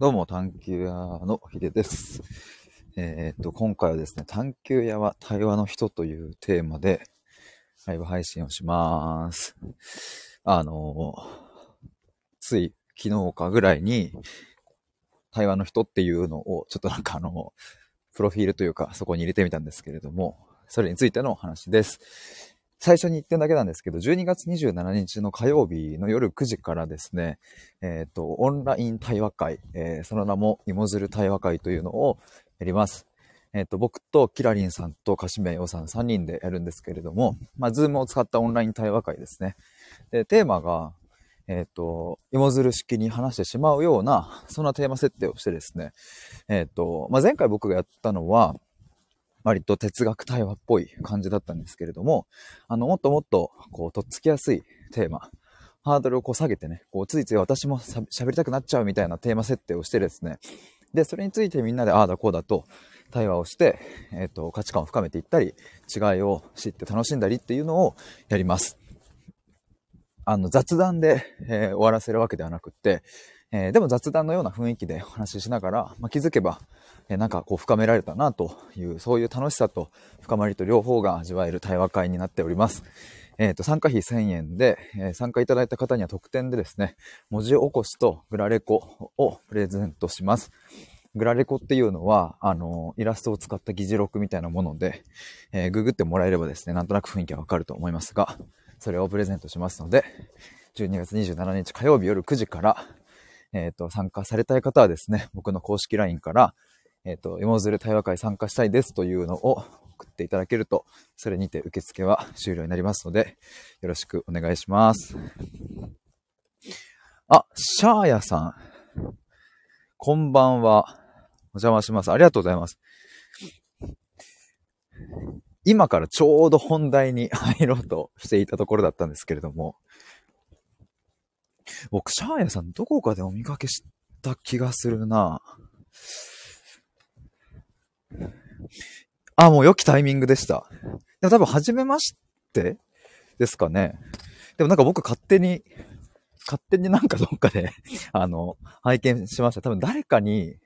どうも、探求屋のひでです。えー、っと、今回はですね、探求屋は対話の人というテーマで、ライブ配信をします。あの、つい昨日かぐらいに、対話の人っていうのを、ちょっとなんかあの、プロフィールというか、そこに入れてみたんですけれども、それについてのお話です。最初に言ってるだけなんですけど、12月27日の火曜日の夜9時からですね、えっ、ー、と、オンライン対話会、えー、その名も芋づる対話会というのをやります。えっ、ー、と、僕とキラリンさんとカシメヨさん3人でやるんですけれども、まあ、ズームを使ったオンライン対話会ですね。で、テーマが、えっ、と、芋づる式に話してしまうような、そんなテーマ設定をしてですね、えっ、と、まあ、前回僕がやったのは、割と哲学対話っぽい感じだったんですけれども、あの、もっともっと、こう、とっつきやすいテーマ、ハードルをこう下げてね、こう、ついつい私も喋りたくなっちゃうみたいなテーマ設定をしてですね、で、それについてみんなでああだこうだと対話をして、えっ、ー、と、価値観を深めていったり、違いを知って楽しんだりっていうのをやります。あの、雑談で、えー、終わらせるわけではなくって、えー、でも雑談のような雰囲気でお話ししながら、まあ、気づけば、え、なんかこう深められたなという、そういう楽しさと深まりと両方が味わえる対話会になっております。えっ、ー、と、参加費1000円で、え参加いただいた方には特典でですね、文字起こしとグラレコをプレゼントします。グラレコっていうのは、あの、イラストを使った議事録みたいなもので、えググってもらえればですね、なんとなく雰囲気はわかると思いますが、それをプレゼントしますので、12月27日火曜日夜9時から、えっ、ー、と、参加されたい方はですね、僕の公式 LINE から、えっ、ー、と、芋づる対話会参加したいですというのを送っていただけると、それにて受付は終了になりますので、よろしくお願いします。あ、シャーヤさん。こんばんは。お邪魔します。ありがとうございます。今からちょうど本題に入ろうとしていたところだったんですけれども、僕、シャーヤさんどこかでお見かけした気がするなぁあ、もう良きタイミングでした。でも多分、初めましてですかね。でもなんか僕勝手に、勝手になんかどっかで あの、拝見しました。多分誰かに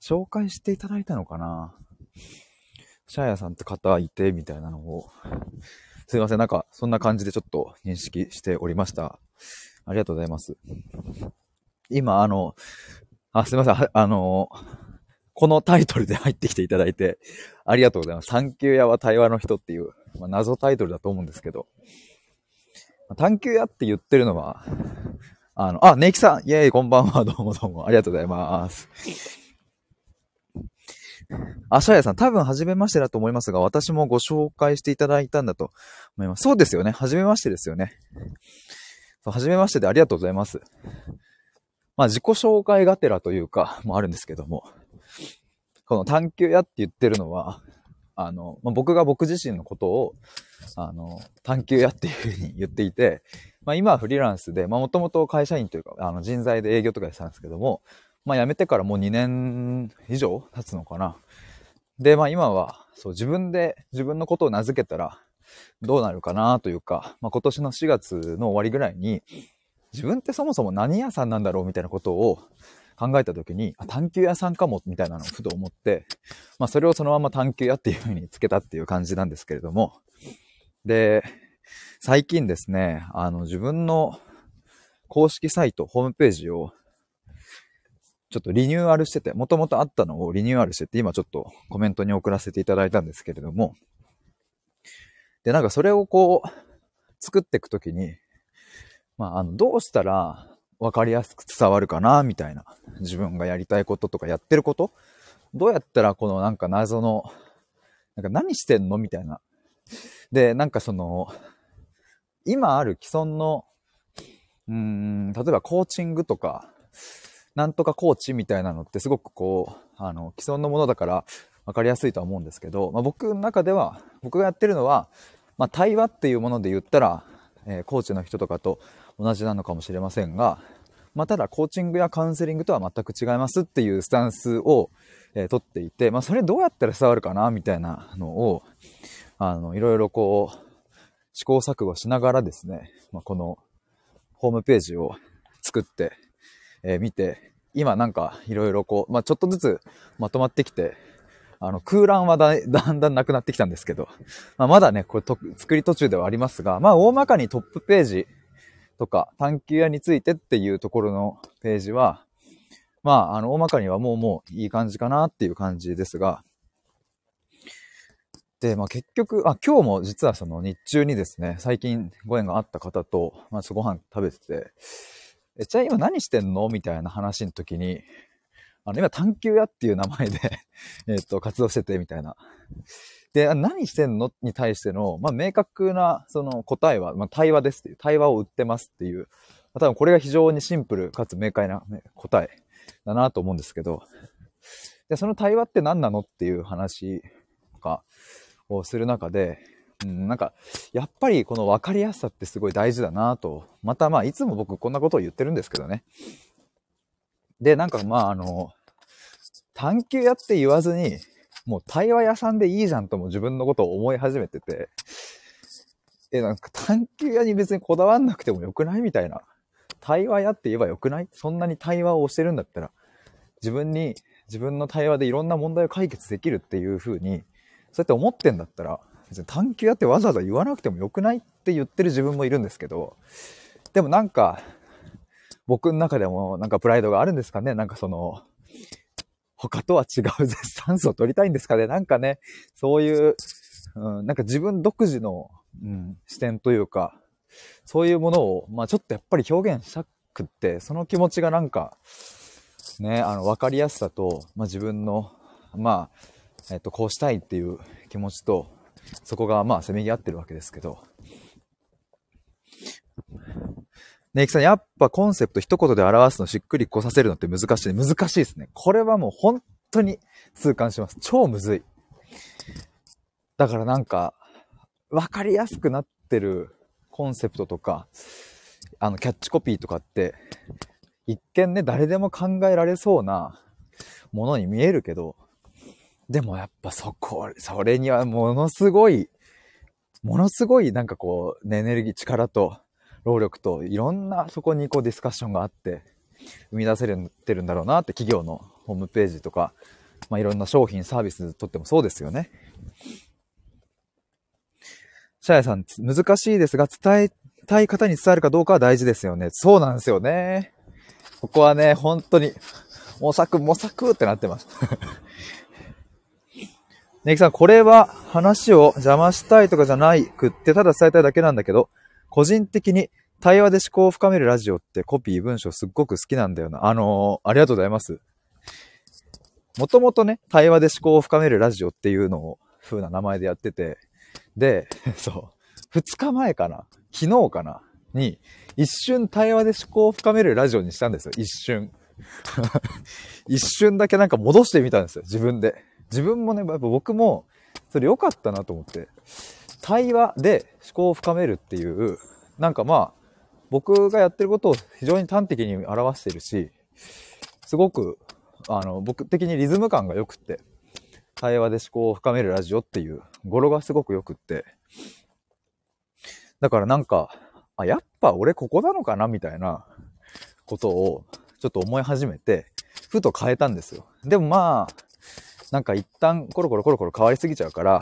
紹介していただいたのかな。シャーヤさんって方いて、みたいなのを。すいません。なんか、そんな感じでちょっと認識しておりました。ありがとうございます。今、あの、あ、すいません。あの、このタイトルで入ってきていただいて、ありがとうございます。探求屋は対話の人っていう、まあ、謎タイトルだと思うんですけど、探求屋って言ってるのは、あの、あ、ネイキさん、イェーイ、こんばんは、どうもどうも、ありがとうございます。あ、シャヤさん、多分初めましてだと思いますが、私もご紹介していただいたんだと思います。そうですよね。初めましてですよね。はじめましてでありがとうございます。まあ自己紹介がてらというか、もあるんですけども、この探求屋って言ってるのは、あの、まあ、僕が僕自身のことを、あの、探求屋っていうふうに言っていて、まあ今はフリーランスで、まあもともと会社員というか、あの人材で営業とかやってたんですけども、まあ辞めてからもう2年以上経つのかな。で、まあ今は、そう自分で自分のことを名付けたら、どうなるかなというか、まあ、今年の4月の終わりぐらいに、自分ってそもそも何屋さんなんだろうみたいなことを考えた時に、あ、探求屋さんかもみたいなのをふと思って、まあそれをそのまま探求屋っていう風につけたっていう感じなんですけれども、で、最近ですね、あの自分の公式サイト、ホームページをちょっとリニューアルしてて、もともとあったのをリニューアルしてて、今ちょっとコメントに送らせていただいたんですけれども、で、なんかそれをこう、作っていくときに、まあ、あの、どうしたら分かりやすく伝わるかな、みたいな。自分がやりたいこととかやってること？どうやったらこのなんか謎の、なんか何してんの？みたいな。で、なんかその、今ある既存の、うん、例えばコーチングとか、なんとかコーチみたいなのってすごくこう、あの、既存のものだから分かりやすいとは思うんですけど、まあ、僕の中では、僕がやってるのは、まあ、対話っていうもので言ったら、えー、コーチの人とかと同じなのかもしれませんが、まあ、ただコーチングやカウンセリングとは全く違いますっていうスタンスを、えー、取っていて、まあ、それどうやったら伝わるかなみたいなのを、あの、いろいろこう、試行錯誤しながらですね、まあ、このホームページを作って、えー、見て、今なんかいろいろこう、まあ、ちょっとずつまとまってきて、あの、空欄はだ だんだんなくなってきたんですけど、まあ、まだね、これと作り途中ではありますが、まあ、大まかにトップページとか、探求屋についてっていうところのページは、まあ、あの、大まかにはもうもういい感じかなっていう感じですが、で、まあ結局、あ、今日も実はその日中にですね、最近ご縁があった方と、まあご飯食べてて、え、じゃあ今何してんの？みたいな話の時に、あの、今探求屋っていう名前で えっと、活動してて、みたいな。で、何してんの？に対しての、まあ明確なその答えは、まあ対話ですっていう、対話を売ってますっていう、まあ、多分これが非常にシンプルかつ明快な、ね、答えだなと思うんですけど、で、その対話って何なのっていう話が、をする中で、うん、なんか、やっぱりこの分かりやすさってすごい大事だなと。またまあ、いつも僕こんなことを言ってるんですけどね。で、なんかまあ、あの、探求屋って言わずに、もう対話屋さんでいいじゃんとも自分のことを思い始めてて、え、なんか探求屋に別にこだわんなくてもよくないみたいな。対話屋って言えばよくない？そんなに対話をしてるんだったら、自分に、自分の対話でいろんな問題を解決できるっていう風に、そうやって思ってんだったら、別に探求やってわざわざ言わなくてもよくないって言ってる自分もいるんですけど、でもなんか、僕の中でもなんかプライドがあるんですかね？なんかその、他とは違うスタンスを取りたいんですかね？なんかね、そういう、うん、なんか自分独自の、うん、視点というか、そういうものを、まあちょっとやっぱり表現したくって、その気持ちがなんか、ね、あの、わかりやすさと、まあ自分の、まあ、えっと、こうしたいっていう気持ちと、そこがまあせめぎ合ってるわけですけど。ねいきさん、やっぱコンセプト一言で表すのしっくりこさせるのって難しい。難しいですね。これはもう本当に痛感します。超むずい。だからなんか、わかりやすくなってるコンセプトとか、あの、キャッチコピーとかって、一見ね、誰でも考えられそうなものに見えるけど、でもやっぱそこ、それにはものすごい、ものすごいなんかこう、ね、エネルギー、力と、労力と、いろんなそこにこうディスカッションがあって、生み出せるてるんだろうなって企業のホームページとか、まあいろんな商品、サービスとってもそうですよね。シャヤさん、難しいですが、伝えたい方に伝えるかどうかは大事ですよね。そうなんですよね。ここはね、本当に、模索、模索ってなってます。ネギさん、これは話を邪魔したいとかじゃないくって、ただ伝えたいだけなんだけど、個人的に対話で思考を深めるラジオってコピー、文章すっごく好きなんだよな。あのー、ありがとうございます。もともとね、対話で思考を深めるラジオっていうのを、風な名前でやってて、で、そう、二日前かな？昨日かな？に、一瞬対話で思考を深めるラジオにしたんですよ。一瞬。一瞬だけなんか戻してみたんですよ。自分で。自分もね、やっぱ僕も、それ良かったなと思って、対話で思考を深めるっていう、なんかまあ、僕がやってることを非常に端的に表してるし、すごく、あの、僕的にリズム感が良くって、対話で思考を深めるラジオっていう語呂がすごく良くって、だからなんか、あ、やっぱ俺ここなのかなみたいなことをちょっと思い始めて、ふと変えたんですよ。でもまあ、なんか一旦コロコロコロコロ変わりすぎちゃうから、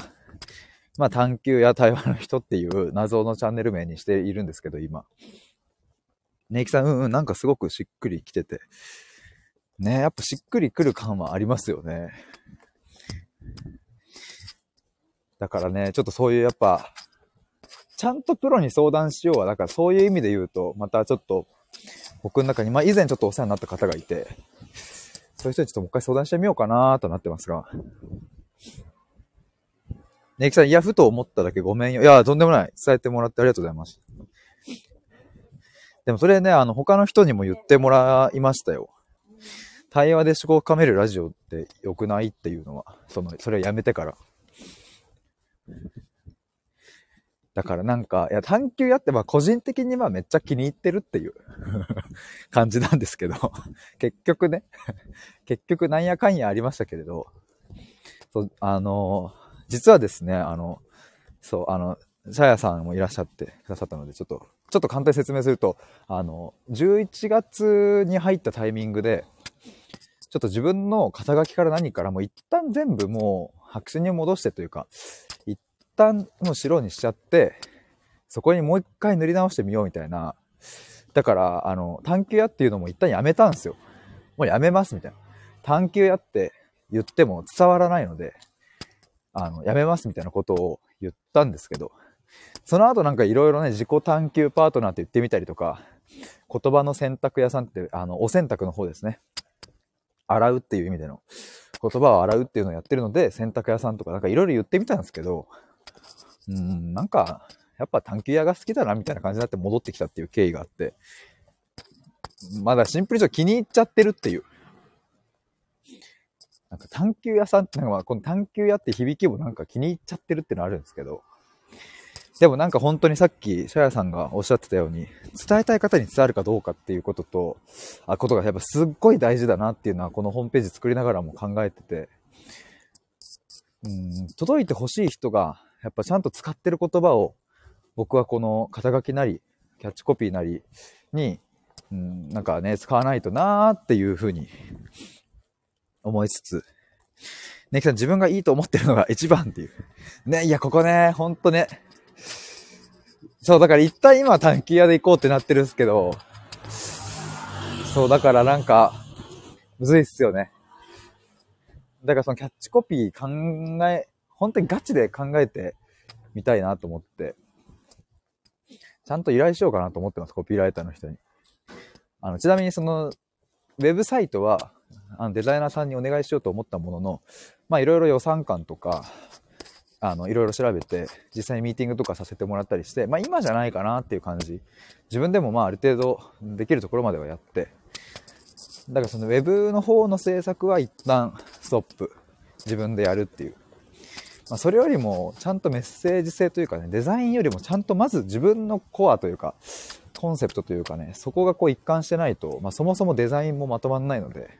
まあ探求や対話の人っていう謎のチャンネル名にしているんですけど、今。ねいきさん、うんうん、なんかすごくしっくりきてて。ねやっぱしっくりくる感はありますよね。だからね、ちょっとそういうやっぱ、ちゃんとプロに相談しようは、だからそういう意味で言うと、またちょっと、僕の中に、まあ以前ちょっとお世話になった方がいて、そういう人にちょっともう一回相談してみようかなとなってますが。ねきさん、いや、ふと思っただけごめんよ。いや、とんでもない。伝えてもらってありがとうございます。でもそれね、あの、他の人にも言ってもらいましたよ。対話で思考を深めるラジオって良くないっていうのは、その、それはやめてから。だからなんか、いや、探求やって、まあ個人的にはめっちゃ気に入ってるっていう 感じなんですけど結局ね結局なんやかんやありましたけれど、そ、あの、実はですね、あの、そう、あの、シャヤさんもいらっしゃってくださったので、ちょっと、ちょっと簡単に説明すると、あの、11月に入ったタイミングで、ちょっと自分の肩書きから何からもう一旦全部もう白紙に戻してというか、一旦もう白にしちゃって、そこにもう一回塗り直してみようみたいな。だから、あの、探求屋っていうのも一旦やめたんですよ。もうやめますみたいな。探求屋って言っても伝わらないので、あの、やめますみたいなことを言ったんですけど、その後なんかいろいろね、自己探求パートナーって言ってみたりとか、言葉の洗濯屋さんって、あの、お洗濯の方ですね。洗うっていう意味での、言葉を洗うっていうのをやってるので、洗濯屋さんとかなんかいろいろ言ってみたんですけど、うん、なんか、やっぱ探求屋が好きだなみたいな感じになって戻ってきたっていう経緯があって、まだシンプルに気に入っちゃってるっていう。なんか探求屋さんってのは、この探求屋って響きもなんか気に入っちゃってるってのあるんですけど、でもなんか本当にさっき、シャヤさんがおっしゃってたように、伝えたい方に伝わるかどうかっていうことと、あ、ことがやっぱすっごい大事だなっていうのは、このホームページ作りながらも考えてて、うん、届いてほしい人が、やっぱちゃんと使ってる言葉を、僕はこの肩書きなり、キャッチコピーなりに、うん、なんかね、使わないとなーっていうふうに思いつつ、ねきさん自分がいいと思ってるのが一番っていう。ね、いや、ここね、ほんとね、そう、だから一旦今短期屋で行こうってなってるんですけど、そう、だからなんか、むずいっすよね。だからそのキャッチコピー考え、本当にガチで考えてみたいなと思って、ちゃんと依頼しようかなと思ってます、コピーライターの人に。あの、ちなみにその、ウェブサイトは、あのデザイナーさんにお願いしようと思ったものの、まあいろいろ予算感とか、あの、いろいろ調べて、実際にミーティングとかさせてもらったりして、まあ今じゃないかなっていう感じ。自分でもまあある程度できるところまではやって、だからその web の方の制作は一旦ストップ。自分でやるっていう。まあそれよりもちゃんとメッセージ性というかね、デザインよりもちゃんとまず自分のコアというか、コンセプトというかね、そこがこう一貫してないと、まあそもそもデザインもまとまんないので、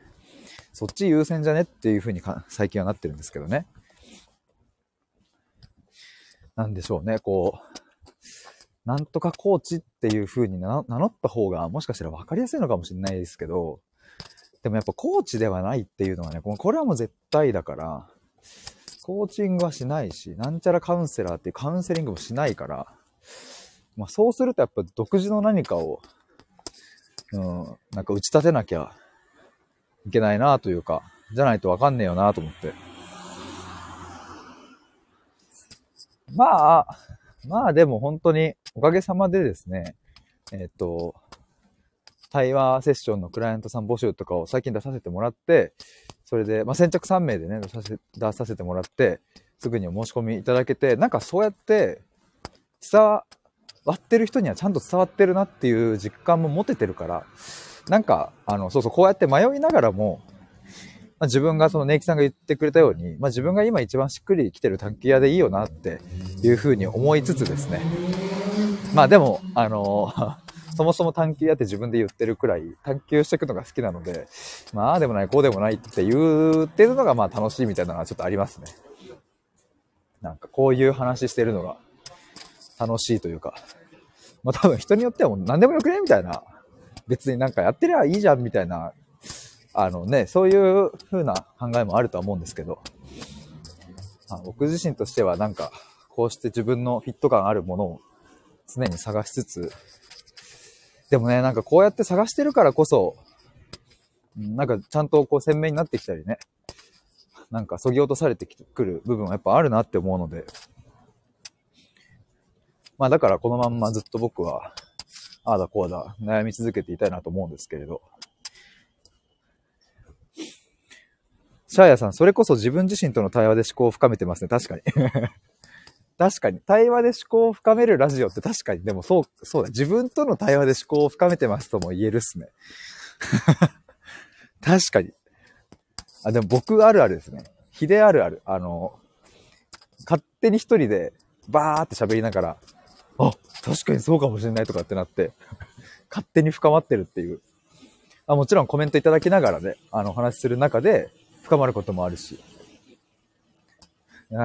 そっち優先じゃね？っていうふうに最近はなってるんですけどね。なんでしょうね、こう、なんとかコーチっていう風に名乗った方がもしかしたら分かりやすいのかもしれないですけど、でもやっぱコーチではないっていうのはね、これはもう絶対だから、コーチングはしないし、なんちゃらカウンセラーっていうカウンセリングもしないから、まあそうするとやっぱ独自の何かを、うん、なんか打ち立てなきゃいけないなというか、じゃないとわかんねえよなと思って。まあ、まあでも本当におかげさまでですね、えっ、と、対話セッションのクライアントさん募集とかを最近出させてもらって、それで、まあ、先着3名でね、出させ出させてもらって、すぐにお申し込みいただけて、なんかそうやって伝わってる人にはちゃんと伝わってるなっていう実感も持ててるから、なんか、あの、そうそう、こうやって迷いながらも、まあ、自分がそのネイキさんが言ってくれたように、まあ、自分が今一番しっくりきてる短期屋でいいよなっていうふうに思いつつですね。まあでも、あの そもそも探求屋って自分で言ってるくらい探求していくのが好きなので、まあでもない、こうでもないって言ってるのがまあ楽しいみたいなのはちょっとありますね。なんかこういう話してるのが楽しいというか、まあ多分人によってはもう何でもよくねみたいな、別になんかやってりゃいいじゃんみたいなあのね、そういう風な考えもあるとは思うんですけど、あ僕自身としてはなんか、こうして自分のフィット感あるものを常に探しつつ、でもね、なんかこうやって探してるからこそ、なんかちゃんとこう鮮明になってきたりね、なんか削ぎ落とされてくる部分はやっぱあるなって思うので、まあだからこのまんまずっと僕は、ああだこうだ悩み続けていたいなと思うんですけれど、シャーヤさん、それこそ自分自身との対話で思考を深めてますね。確かに。確かに。対話で思考を深めるラジオって確かに。でもそう、そうだ。自分との対話で思考を深めてますとも言えるっすね。確かに。あ、でも僕あるあるですね。ヒデあるある。あの、勝手に一人でバーって喋りながら、あ、確かにそうかもしれないとかってなって、勝手に深まってるっていう。あもちろんコメントいただきながらね、あの、お話しする中で、深まることもあるし。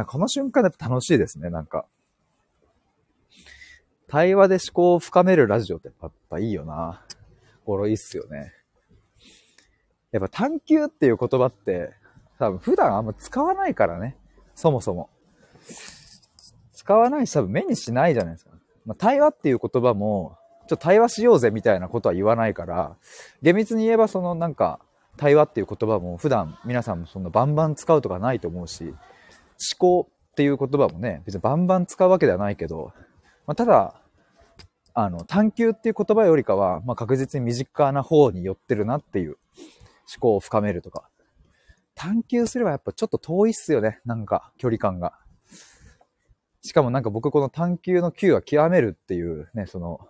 この瞬間だと楽しいですね、なんか。対話で思考を深めるラジオってやっぱいいよな。心いいっすよね。やっぱ探求っていう言葉って多分普段あんま使わないからね。そもそも。使わないし多分目にしないじゃないですか。まあ、対話っていう言葉も、ちょっと対話しようぜみたいなことは言わないから、厳密に言えばそのなんか、対話っていう言葉も普段皆さんもそんなバンバン使うとかないと思うし、思考っていう言葉もね、別にバンバン使うわけではないけど、まあ、ただ、あの、探求っていう言葉よりかは、まあ、確実に身近な方に寄ってるなっていう思考を深めるとか。探求すればやっぱちょっと遠いっすよね。なんか、距離感が。しかもなんか僕この探求の Q は極めるっていうね、その、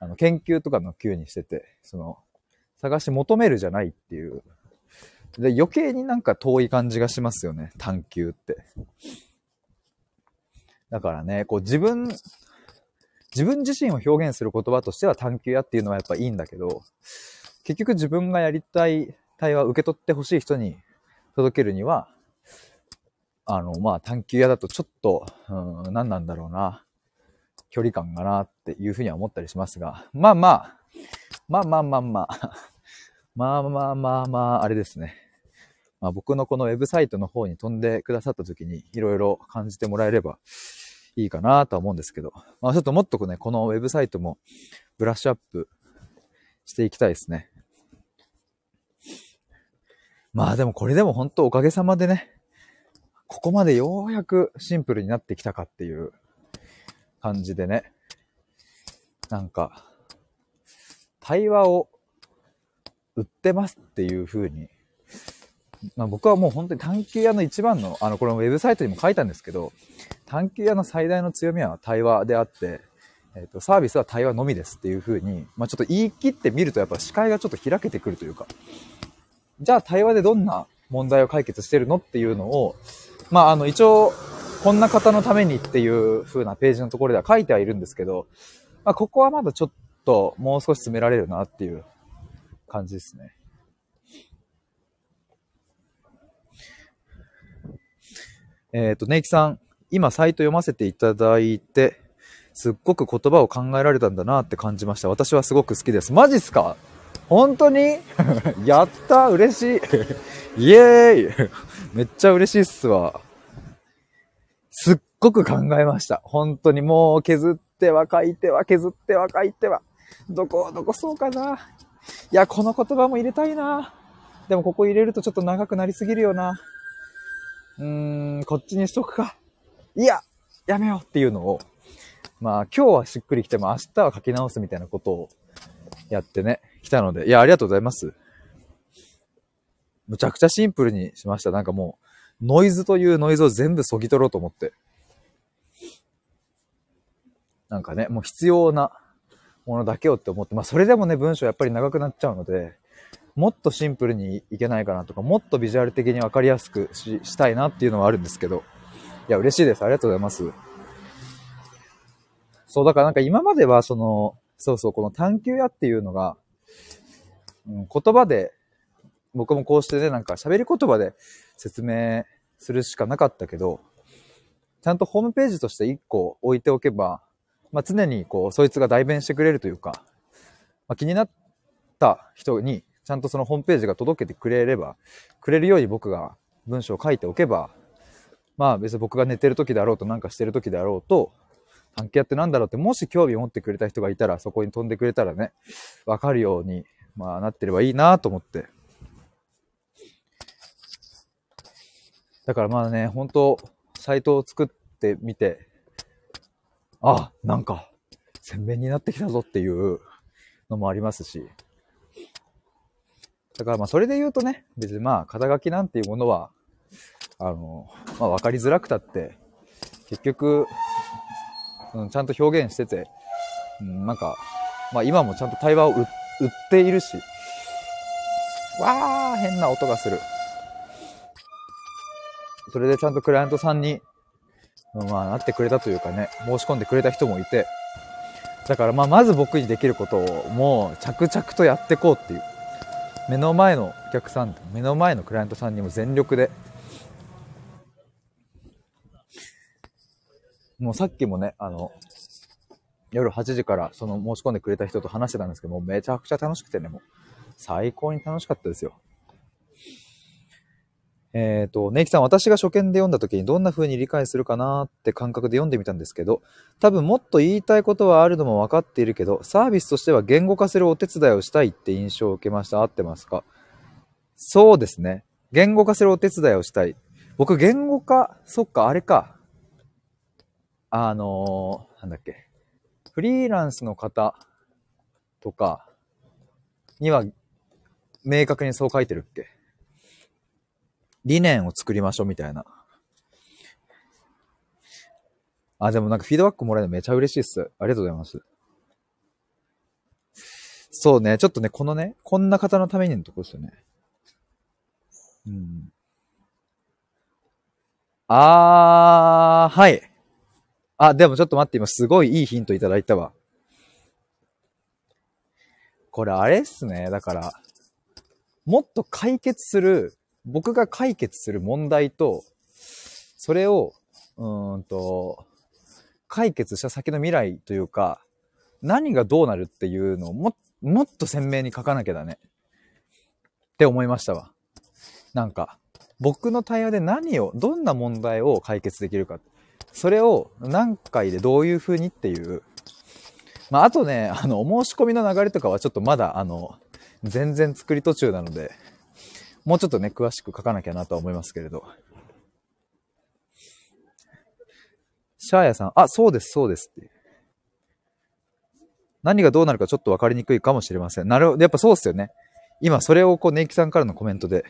あの、研究とかの Q にしてて、その、探し求めるじゃないっていう。で、余計になんか遠い感じがしますよね。探求って。だからね、こう自分、自分自身を表現する言葉としては探求やっていうのはやっぱいいんだけど、結局自分がやりたい対話を受け取ってほしい人に届けるには、あの、まあ、探求屋だとちょっと、うん、何なんだろうな、距離感がなっていうふうには思ったりしますが、まあまあ、まあまあまあまあ、まあまあまあまあ、あれですね。まあ、僕のこのウェブサイトの方に飛んでくださった時にいろいろ感じてもらえればいいかなとは思うんですけど、まあちょっともっとね、このウェブサイトもブラッシュアップしていきたいですね。まあでもこれでも本当おかげさまでね、ここまでようやくシンプルになってきたかっていう感じでね、なんか、対話を売ってますっていう風に、まあ僕はもう本当に探求屋の一番の、あの、このウェブサイトにも書いたんですけど、探求屋の最大の強みは対話であって、えっ、ー、と、サービスは対話のみですっていう風に、まあちょっと言い切ってみるとやっぱ視界がちょっと開けてくるというか、じゃあ対話でどんな問題を解決してるのっていうのを、まあ、あの、一応、こんな方のためにっていう風なページのところでは書いてはいるんですけど、まあ、ここはまだちょっともう少し詰められるなっていう感じですね。えっ、ー、と、ネイキさん、今サイト読ませていただいて、すっごく言葉を考えられたんだなって感じました。私はすごく好きです。マジっすか本当にやった嬉しいイエーイめっちゃ嬉しいっすわ。すっごく考えました。本当にもう削っては書いては削っては書いては。どこ、どこそうかな。いや、この言葉も入れたいな。でもここ入れるとちょっと長くなりすぎるよな。うーん、こっちにしとくか。いや、やめようっていうのを、まあ今日はしっくりきても明日は書き直すみたいなことをやってね、来たので、いや、ありがとうございます。むちゃくちゃシンプルにしました。なんかもう、ノイズというノイズを全部削ぎ取ろうと思って。なんかね、もう必要なものだけをって思って、まあそれでもね、文章やっぱり長くなっちゃうので、もっとシンプルにいけないかなとか、もっとビジュアル的にわかりやすくししたいなっていうのはあるんですけど、いや、嬉しいです。ありがとうございます。そう、だからなんか今まではその、そうそう、この探求屋っていうのが、うん、言葉で、僕もこうしてね、なんか喋り言葉で説明するしかなかったけど、ちゃんとホームページとして1個置いておけば、まあ、常にこう、そいつが代弁してくれるというか、まあ、気になった人に、ちゃんとそのホームページが届けてくれれば、くれるように僕が文章を書いておけば、まあ別に僕が寝てる時であろうとなんかしてる時であろうと、探検屋ってなんだろうって、もし興味を持ってくれた人がいたら、そこに飛んでくれたらね、わかるようにまあ、なってればいいなと思って。だからまあね、本当サイトを作ってみて、あ、なんか、鮮明になってきたぞっていうのもありますし。だからまあ、それで言うとね、別にまあ、肩書きなんていうものは、あの、まあ、わかりづらくたって、結局、うん、ちゃんと表現してて、うん、なんか、まあ今もちゃんと対話を売っているし、わー、変な音がする。それでちゃんとクライアントさんに、まあ、なってくれたというかね、申し込んでくれた人もいて、だからまあ、まず僕にできることをもう着々とやっていこうっていう。目の前のお客さん、目の前のクライアントさんにも全力で、もうさっきもね、あの、夜8時からその申し込んでくれた人と話してたんですけども、めちゃくちゃ楽しくてね、もう最高に楽しかったですよ。えっ、と、ネイキさん、私が初見で読んだ時にどんな風に理解するかなって感覚で読んでみたんですけど、多分もっと言いたいことはあるのも分かっているけど、サービスとしては言語化するお手伝いをしたいって印象を受けました。合ってますか？そうですね。言語化するお手伝いをしたい。僕、言語化、そっか、あれか。あのー、なんだっけ。フリーランスの方とかには、明確にそう書いてるっけ？理念を作りましょうみたいな。あ、でもなんかフィードバックもらえるのめちゃ嬉しいっす。ありがとうございます。そうね、ちょっとね、このね、こんな方のためにのとこですよね。うん。あー、はい。あ、でもちょっと待って、今すごいいいヒントいただいたわ。これあれっすね。だから、もっと解決する僕が解決する問題と、それを、うんと、解決した先の未来というか、何がどうなるっていうのをももっと鮮明に書かなきゃだね。って思いましたわ。なんか、僕の対話で何を、どんな問題を解決できるか。それを何回でどういう風にっていう。まあ、あとね、あの、お申し込みの流れとかはちょっとまだ、あの、全然作り途中なので、もうちょっとね、詳しく書かなきゃなとは思いますけれど。シャーヤさん、あ、そうです、そうですって。何がどうなるかちょっと分かりにくいかもしれません。なるほど、やっぱそうっすよね。今、それをこう、ネイキさんからのコメントで。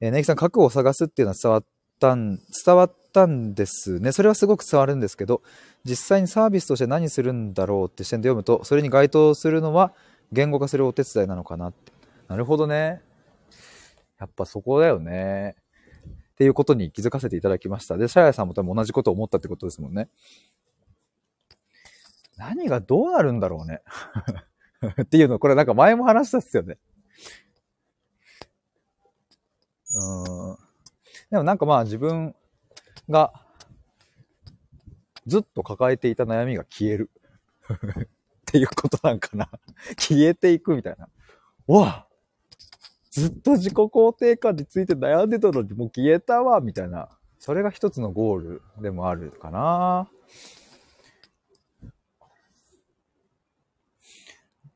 えー、ネイキさん、核を探すっていうのは伝わったん、伝わったんですね。それはすごく伝わるんですけど、実際にサービスとして何するんだろうって視点で読むと、それに該当するのは言語化するお手伝いなのかなって。なるほどね。やっぱそこだよね。っていうことに気づかせていただきました。で、シャヤさんも多分同じことを思ったってことですもんね。何がどうなるんだろうね。っていうの、これなんか前も話したっすよね。うん。でもなんかまあ自分がずっと抱えていた悩みが消える。っていうことなんかな。消えていくみたいな。わずっと自己肯定感について悩んでたのにもう消えたわ、みたいな。それが一つのゴールでもあるかな。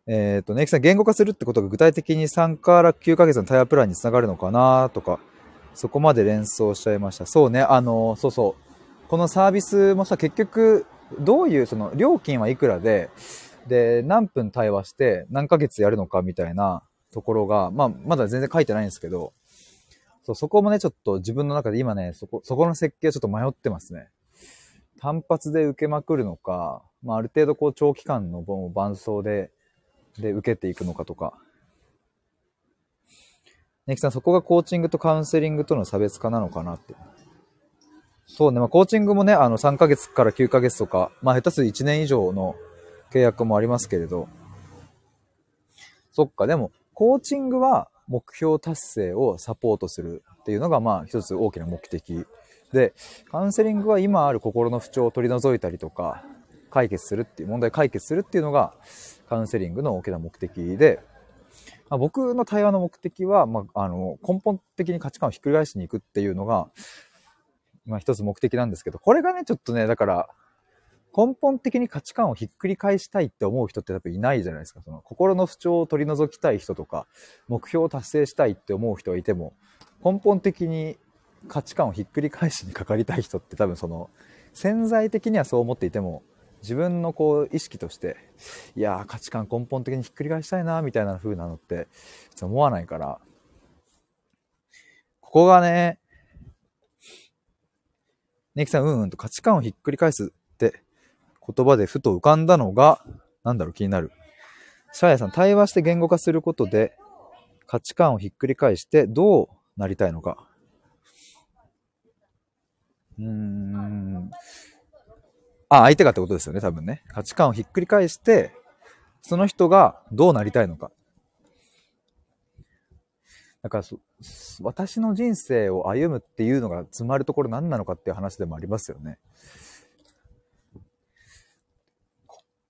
えっ、ー、と、ネイキさん、言語化するってことが具体的に3から9ヶ月の対話プランにつながるのかなとか、そこまで連想しちゃいました。そうね、あの、そうそう。このサービスもさ、結局、どういう、その、料金はいくらで、で、何分対話して何ヶ月やるのかみたいなところが、まあ、まだ全然書いてないんですけど、そうそこもね、ちょっと自分の中で今ね、そこ、そこの設計ちょっと迷ってますね。単発で受けまくるのか、まあ、ある程度こう長期間の伴奏で、で受けていくのかとか。ネキさん、そこがコーチングとカウンセリングとの差別化なのかなって。そうね、まあ、コーチングもね、あの、3ヶ月から9ヶ月とか、まあ、下手する1年以上の契約もありますけれど、そっか、でも、コーチングは目標達成をサポートするっていうのが、まあ、一つ大きな目的。で、カウンセリングは今ある心の不調を取り除いたりとか、解決するっていう、問題解決するっていうのが、カウンセリングの大きな目的で、まあ、僕の対話の目的は、まあ、あの、根本的に価値観をひっくり返しに行くっていうのが、まあ一つ目的なんですけど、これがね、ちょっとね、だから、根本的に価値観をひっくり返したいって思う人って多分いないじゃないですか。その心の不調を取り除きたい人とか、目標を達成したいって思う人がいても、根本的に価値観をひっくり返しにかかりたい人って多分その、潜在的にはそう思っていても、自分のこう意識として、いやー価値観根本的にひっくり返したいな、みたいな風なのって、思わないから、ここがね、ネキさん、うんうんと価値観をひっくり返すって言葉でふと浮かんだのが、なんだろう、気になる。シャーヤさん、対話して言語化することで、価値観をひっくり返してどうなりたいのか。うーん。あ、相手がってことですよね、多分ね。価値観をひっくり返して、その人がどうなりたいのか。だから私の人生を歩むっていうのが詰まるところ何なのかっていう話でもありますよね。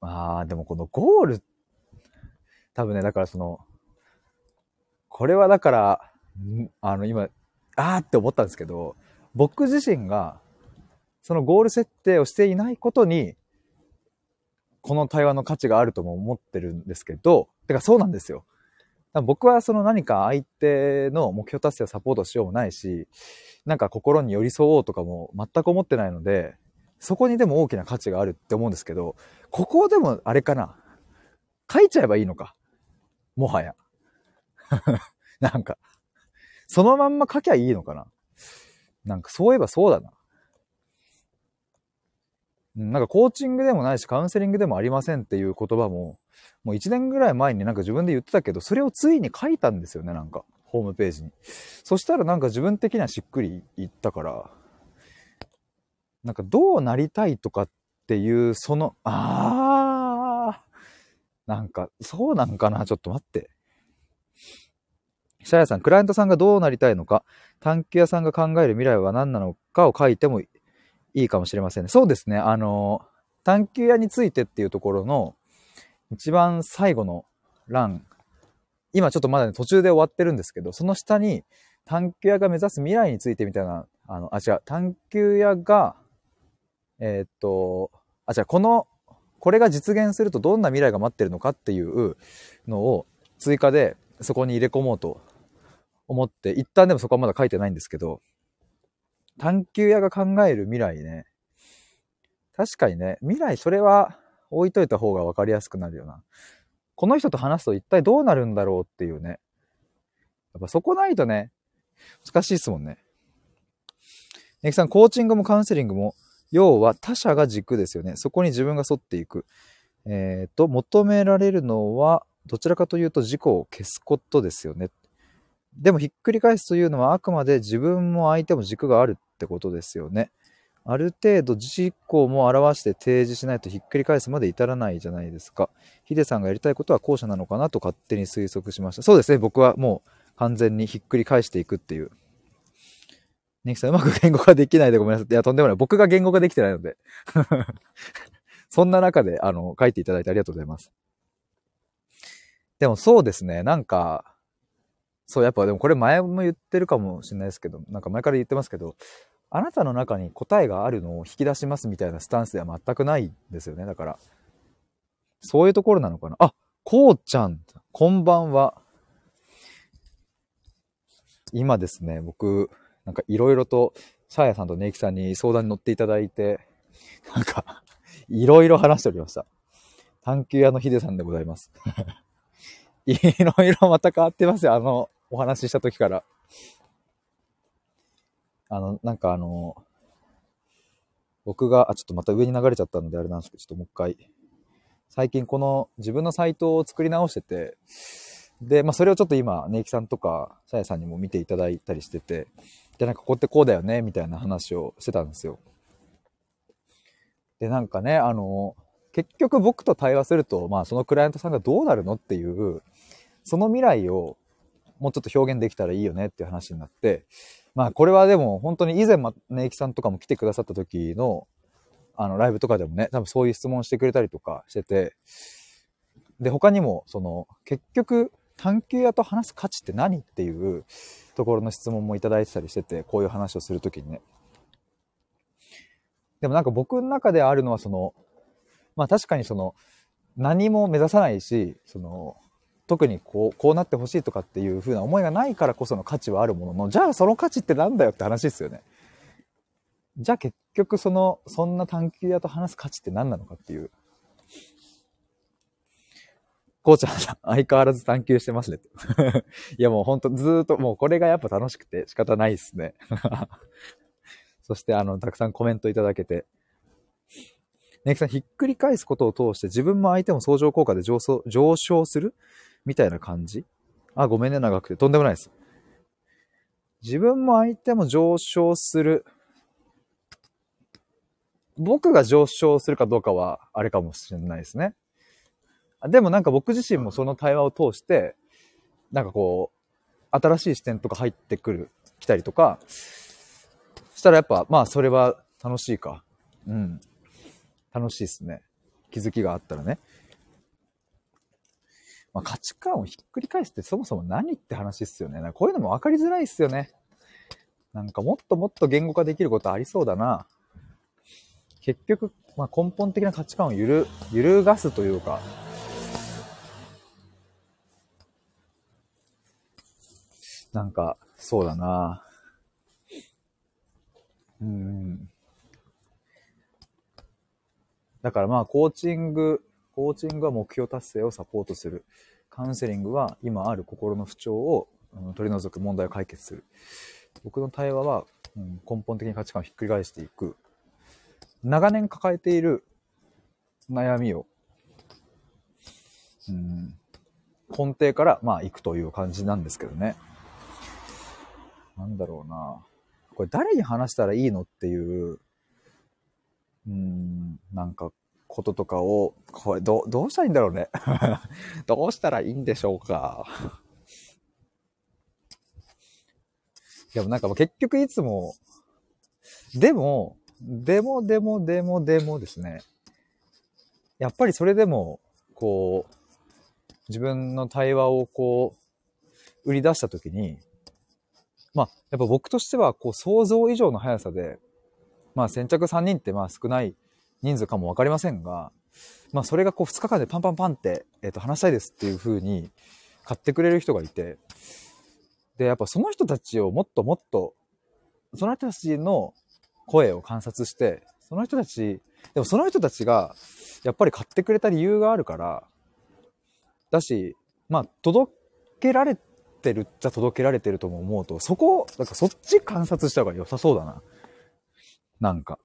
ああ、でもこのゴール、多分ね、だからその、これはだから、あの、今、あーって思ったんですけど、僕自身が、そのゴール設定をしていないことに、この対話の価値があるとも思ってるんですけど、てかそうなんですよ。僕はその何か相手の目標達成をサポートしようもないし、なんか心に寄り添おうとかも全く思ってないので、そこにでも大きな価値があるって思うんですけど、ここでもあれかな？書いちゃえばいいのか？もはや。なんか、そのまんま書きゃいいのかな？なんかそういえばそうだな。なんかコーチングでもないしカウンセリングでもありませんっていう言葉も、もう1年ぐらい前になんか自分で言ってたけど、それをついに書いたんですよね、なんか。ホームページに。そしたらなんか自分的にはしっくりいったから、なんかどうなりたいとかっていう、その、あー、なんか、そうなんかなちょっと待って。シャヤさん、クライアントさんがどうなりたいのか、探求屋さんが考える未来は何なのかを書いてもいいかもしれませんね。そうですね。あの、探求屋についてっていうところの、一番最後の欄、今ちょっとまだ、ね、途中で終わってるんですけど、その下に探求屋が目指す未来についてみたいな、あの、あ、違う、探求屋が、えー、っと、あ、違う、この、これが実現するとどんな未来が待ってるのかっていうのを追加でそこに入れ込もうと思って、一旦でもそこはまだ書いてないんですけど、探求屋が考える未来ね。確かにね、未来それは置いといた方が分かりやすくなるよな。この人と話すと一体どうなるんだろうっていうね。やっぱそこないとね、難しいですもんね。ネキさん、コーチングもカウンセリングも、要は他者が軸ですよね。そこに自分が沿っていく。えっ、ー、と、求められるのは、どちらかというと自己を消すことですよね。でもひっくり返すというのはあくまで自分も相手も軸があるってことですよね。ある程度自己も表して提示しないとひっくり返すまで至らないじゃないですか。ヒデさんがやりたいことは後者なのかなと勝手に推測しました。そうですね。僕はもう完全にひっくり返していくっていう。ネキさん、うまく言語化できないでごめんなさい。いや、とんでもない。僕が言語化できてないので。そんな中で、あの、書いていただいてありがとうございます。でもそうですね。なんか、そう、やっぱでもこれ前も言ってるかもしれないですけど、なんか前から言ってますけど、あなたの中に答えがあるのを引き出しますみたいなスタンスでは全くないんですよね。だから、そういうところなのかな。あ、こうちゃん、こんばんは。今ですね、僕、なんかいろいろと、さやさんとネイキさんに相談に乗っていただいて、なんか、いろいろ話しておりました。探求屋のヒデさんでございます。いろいろまた変わってますよ、あの、お話しした時から。あの、なんかあの、僕が、あ、ちょっとまた上に流れちゃったのであれなんですけど、ちょっともう一回。最近この自分のサイトを作り直してて、で、まあそれをちょっと今、ネイキさんとか、さやさんにも見ていただいたりしてて、で、なんかここってこうだよね、みたいな話をしてたんですよ。で、なんかね、あの、結局僕と対話すると、まあそのクライアントさんがどうなるのっていう、その未来をもうちょっと表現できたらいいよねっていう話になって、まあこれはでも本当に以前、ねいきさんとかも来てくださった時の、あのライブとかでもね、多分そういう質問してくれたりとかしてて、で、他にも、その、結局、探求屋と話す価値って何っていうところの質問もいただいてたりしてて、こういう話をするときにね。でもなんか僕の中であるのはその、まあ確かにその、何も目指さないし、その、特にこう、こうなってほしいとかっていう風な思いがないからこその価値はあるものの、じゃあその価値ってなんだよって話ですよね。じゃあ結局その、そんな探求屋と話す価値って何なのかっていう。こうちゃんさん、相変わらず探求してますね。いやもうほんとずーっと、もうこれがやっぱ楽しくて仕方ないですね。そしてあの、たくさんコメントいただけて。ネキさん、ひっくり返すことを通して自分も相手も相乗効果で上昇上昇する？みたいな感じ？あ、ごめんね、長くて。とんでもないです。自分も相手も上昇する？僕が上昇するかどうかは、あれかもしれないですね。でもなんか僕自身もその対話を通して、なんかこう、新しい視点とか入ってくる、来たりとか、したらやっぱ、まあそれは楽しいか。うん。楽しいですね。気づきがあったらね。まあ、価値観をひっくり返すってそもそも何って話っすよね。なんかこういうのも分かりづらいっすよね。なんかもっともっと言語化できることありそうだな。結局、まあ、根本的な価値観を揺る、揺るがすというか、なんか、そうだな。うん。だからまあ、コーチング、コーチングは目標達成をサポートする。カウンセリングは今ある心の不調を、うん、取り除く問題を解決する。僕の対話は、うん、根本的に価値観をひっくり返していく。長年抱えている悩みを、うん、根底から、まあ、行くという感じなんですけどね。なんだろうな。これ誰に話したらいいのっていう、うん、なんか、こととかを、これ、ど、どうしたらいいんだろうね。どうしたらいいんでしょうか。でもなんか結局いつも、でも、でも、でも、でも、でもですね。やっぱりそれでも、こう、自分の対話をこう、売り出したときに、やっぱ僕としては、こう、想像以上の速さで、まあ、先着3人ってまあ少ない人数かもわかりませんが、まあ、それがこう2日間でパンパンパンって、えっ、ー、と、話したいですっていう風に買ってくれる人がいて、で、やっぱその人たちをもっともっと、その人たちの声を観察して、その人たち、でもその人たちが、やっぱり買ってくれた理由があるから、だし、まあ、届けられてるっちゃ届けられてるとも思うと、そこ、なんかそっち観察した方が良さそうだな。なんか。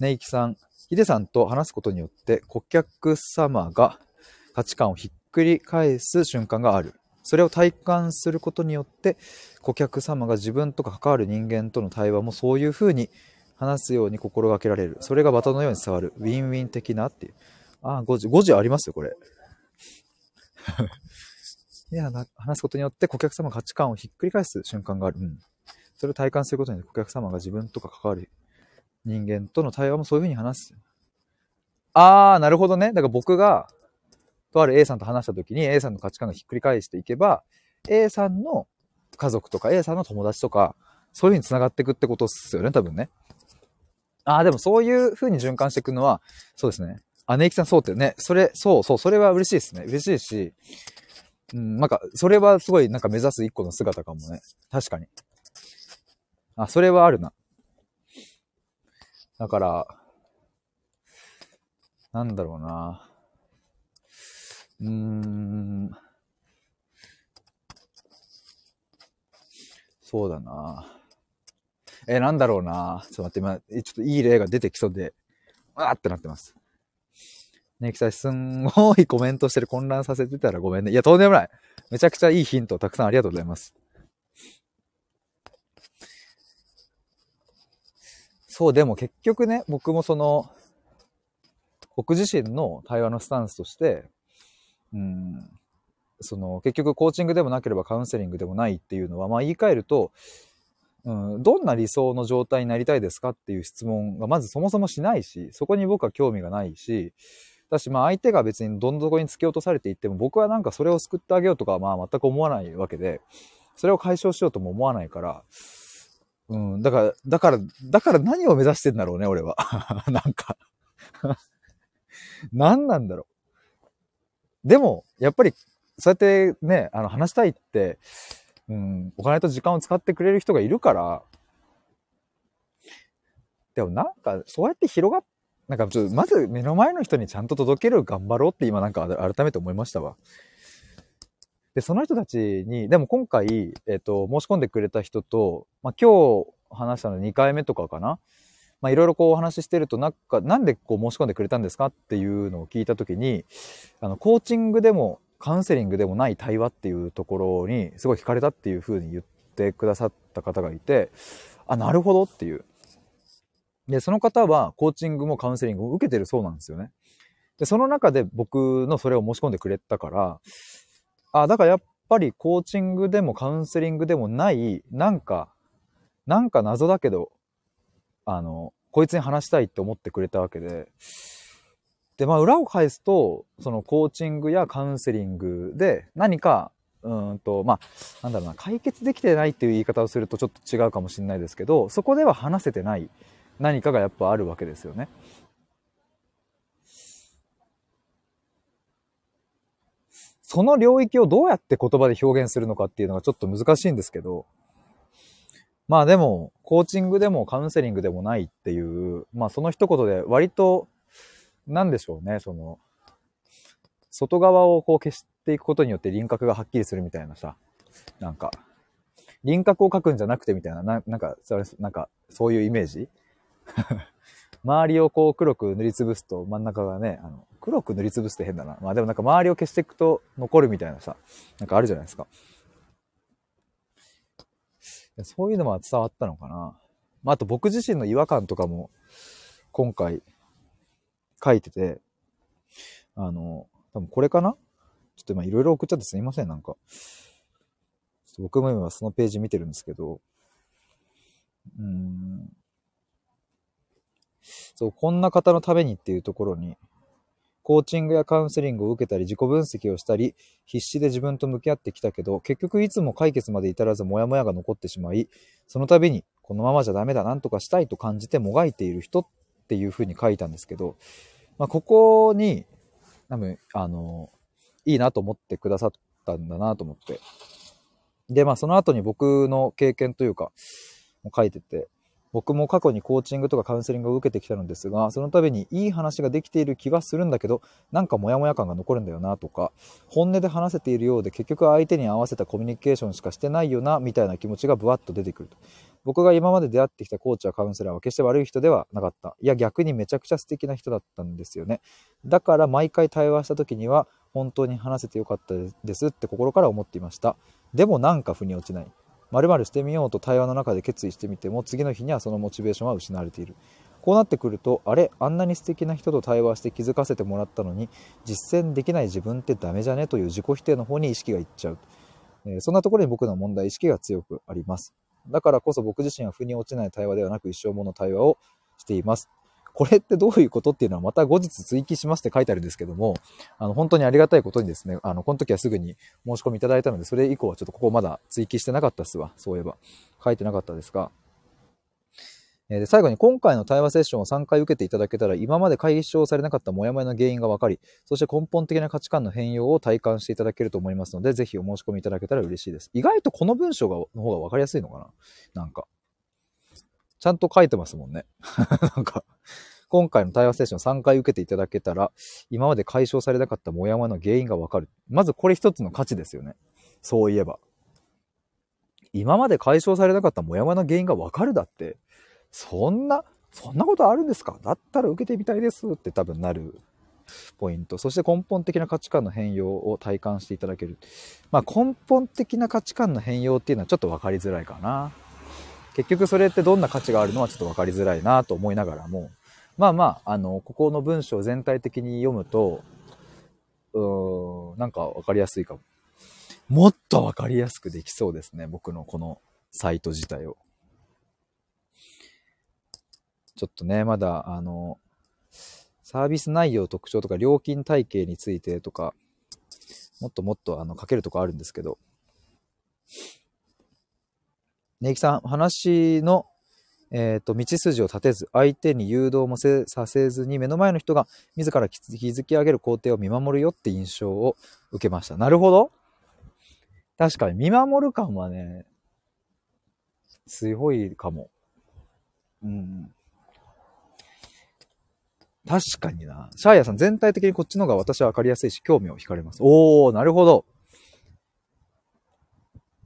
ねいきさん、ヒデさんと話すことによって顧客様が価値観をひっくり返す瞬間がある。それを体感することによって顧客様が自分とか関わる人間との対話もそういう風に話すように心がけられる。それがバトのように伝わる。ウィンウィン的なっていう。ああ、5時、5時ありますよ、これ。いや、話すことによって顧客様が価値観をひっくり返す瞬間がある。うん。それを体感することによって顧客様が自分とか関わる人間との対話もそういうふうに話す。あー、なるほどね。だから僕が、とある A さんと話した時に A さんの価値観がひっくり返していけば、A さんの家族とか A さんの友達とか、そういうふうに繋がっていくってことっすよね、多分ね。ああ、でもそういう風に循環していくのは、そうですね。あ、ネイキさんそうってね。それ、そうそう、それは嬉しいですね。嬉しいし、うん、なんか、それはすごいなんか目指す一個の姿かもね。確かに。あ、それはあるな。だから、なんだろうな。うーん。そうだな。え、なんだろうな。ちょっと待って、今、ちょっといい例が出てきそうで、わーってなってます。ね、きさすんごいコメントしてる混乱させてたらごめんね。いや、とんでもない。めちゃくちゃいいヒントたくさんありがとうございます。そう、でも結局ね、僕もその、僕自身の対話のスタンスとして、うん、その、結局コーチングでもなければカウンセリングでもないっていうのは、まあ言い換えると、うん、どんな理想の状態になりたいですかっていう質問がまずそもそもしないし、そこに僕は興味がないし、だし、まあ相手が別にどん底に突き落とされていっても、僕はなんかそれを救ってあげようとかはまあ全く思わないわけで、それを解消しようとも思わないから、うん、だから、だから、だから何を目指してんだろうね、俺は。なんか 何なんだろう。でも、やっぱり、そうやってね、あの、話したいって、うん、お金と時間を使ってくれる人がいるから、でもなんか、そうやって広がっなんかちょっと、まず目の前の人にちゃんと届ける頑張ろうって今なんか改めて思いましたわ。で、その人たちに、でも今回、えっ、と、申し込んでくれた人と、まあ、今日話したの2回目とかかな。まあ、いろいろこうお話ししてると、なんか、なんでこう申し込んでくれたんですかっていうのを聞いたときに、あの、コーチングでもカウンセリングでもない対話っていうところにすごい惹かれたっていうふうに言ってくださった方がいて、あ、なるほどっていう。で、その方はコーチングもカウンセリングも受けてるそうなんですよね。で、その中で僕のそれを申し込んでくれたから、あ、だからやっぱりコーチングでもカウンセリングでもない、なんか、なんか謎だけど、あの、こいつに話したいって思ってくれたわけで、で、まあ、裏を返すと、そのコーチングやカウンセリングで何か、うんと、まあ、なんだろうな、解決できてないっていう言い方をするとちょっと違うかもしれないですけど、そこでは話せてない何かがやっぱあるわけですよね。その領域をどうやって言葉で表現するのかっていうのがちょっと難しいんですけど、まあでも、コーチングでもカウンセリングでもないっていう、まあその一言で割と、なんでしょうね、その、外側をこう消していくことによって輪郭がはっきりするみたいなさ、なんか、輪郭を描くんじゃなくてみたいな、ななんか、それ、なんか、そういうイメージ 周りをこう黒く塗りつぶすと真ん中がね、あの、黒く塗りつぶすって変だな。まあでもなんか周りを消していくと残るみたいなさ、なんかあるじゃないですか。そういうのは伝わったのかな。まあ、あと僕自身の違和感とかも今回書いてて、あの、多分これかな？ちょっと今いろいろ送っちゃってすいません、なんか。僕も今そのページ見てるんですけど、うーん。そう、こんな方のためにっていうところに、コーチングやカウンセリングを受けたり自己分析をしたり、必死で自分と向き合ってきたけど、結局いつも解決まで至らずモヤモヤが残ってしまい、その度にこのままじゃダメだ、なんとかしたいと感じてもがいている人っていうふうに書いたんですけど、まあ、ここに、多分、あの、いいなと思ってくださったんだなと思って。で、まあその後に僕の経験というか、書いてて、僕も過去にコーチングとかカウンセリングを受けてきたのですが、その度にいい話ができている気がするんだけど、なんかモヤモヤ感が残るんだよなとか、本音で話せているようで結局相手に合わせたコミュニケーションしかしてないよな、みたいな気持ちがブワッと出てくると。僕が今まで出会ってきたコーチやカウンセラーは決して悪い人ではなかった。いや逆にめちゃくちゃ素敵な人だったんですよね。だから毎回対話した時には本当に話せてよかったですって心から思っていました。でもなんか腑に落ちない。〇〇してみようと対話の中で決意してみても次の日にはそのモチベーションは失われている。こうなってくるとあれあんなに素敵な人と対話して気づかせてもらったのに実践できない自分ってダメじゃねという自己否定の方に意識がいっちゃう、えー、そんなところに僕の問題意識が強くあります。だからこそ僕自身は腑に落ちない対話ではなく一生もの対話をしています。これってどういうことっていうのはまた後日追記しますって書いてあるんですけども、あの、本当にありがたいことにですね、あの、この時はすぐに申し込みいただいたので、それ以降はちょっとここまだ追記してなかったっすわ。そういえば。書いてなかったですが。で最後に今回の対話セッションを3回受けていただけたら今まで解消されなかったモヤモヤの原因が分かりそして根本的な価値観の変容を体感していただけると思いますのでぜひお申し込みいただけたら嬉しいです意外とこの文章がの方が分かりやすいのかななんかちゃんと書いてますもんね なんか今回の対話セッション3回受けていただけたら、今まで解消されなかったモヤモヤの原因がわかる。まずこれ一つの価値ですよね。そういえば。今まで解消されなかったモヤモヤの原因がわかるだって、そんな、そんなことあるんですか？だったら受けてみたいですって多分なるポイント。そして根本的な価値観の変容を体感していただける。まあ根本的な価値観の変容っていうのはちょっと分かりづらいかな。結局それってどんな価値があるのはちょっと分かりづらいなと思いながらも、まあまあ、あの、ここの文章全体的に読むと、うーん、なんかわかりやすいかも。もっとわかりやすくできそうですね。僕のこのサイト自体を。ちょっとね、まだ、あの、サービス内容特徴とか料金体系についてとか、もっともっとあの書けるとこあるんですけど、ねいきさん、話のえっ、ー、と、道筋を立てず、相手に誘導もさせずに、目の前の人が自ら築き上げる工程を見守るよって印象を受けました。なるほど。確かに、見守る感はね、すごいかも。うん。確かにな。シャーヤさん、全体的にこっちの方が私は分かりやすいし、興味を惹かれます。おー、なるほど。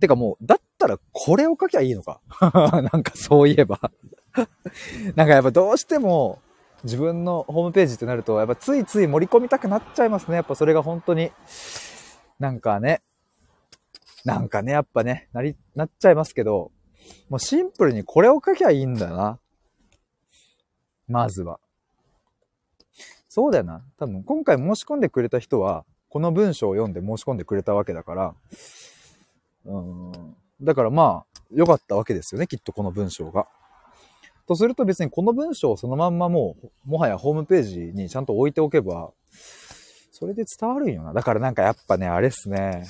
てかもう、だったらこれを書きゃいいのか。なんかそういえば なんかやっぱどうしても自分のホームページってなると、やっぱついつい盛り込みたくなっちゃいますね。やっぱそれが本当に、なんかね、なんかね、やっぱね、なり、なっちゃいますけど、もうシンプルにこれを書きゃいいんだよな。まずは。そうだよな。多分今回申し込んでくれた人は、この文章を読んで申し込んでくれたわけだから、うん。だからまあ、良かったわけですよね、きっとこの文章が。とすると別にこの文章をそのまんまもう、もはやホームページにちゃんと置いておけば、それで伝わるんよな。だからなんかやっぱね、あれっすね。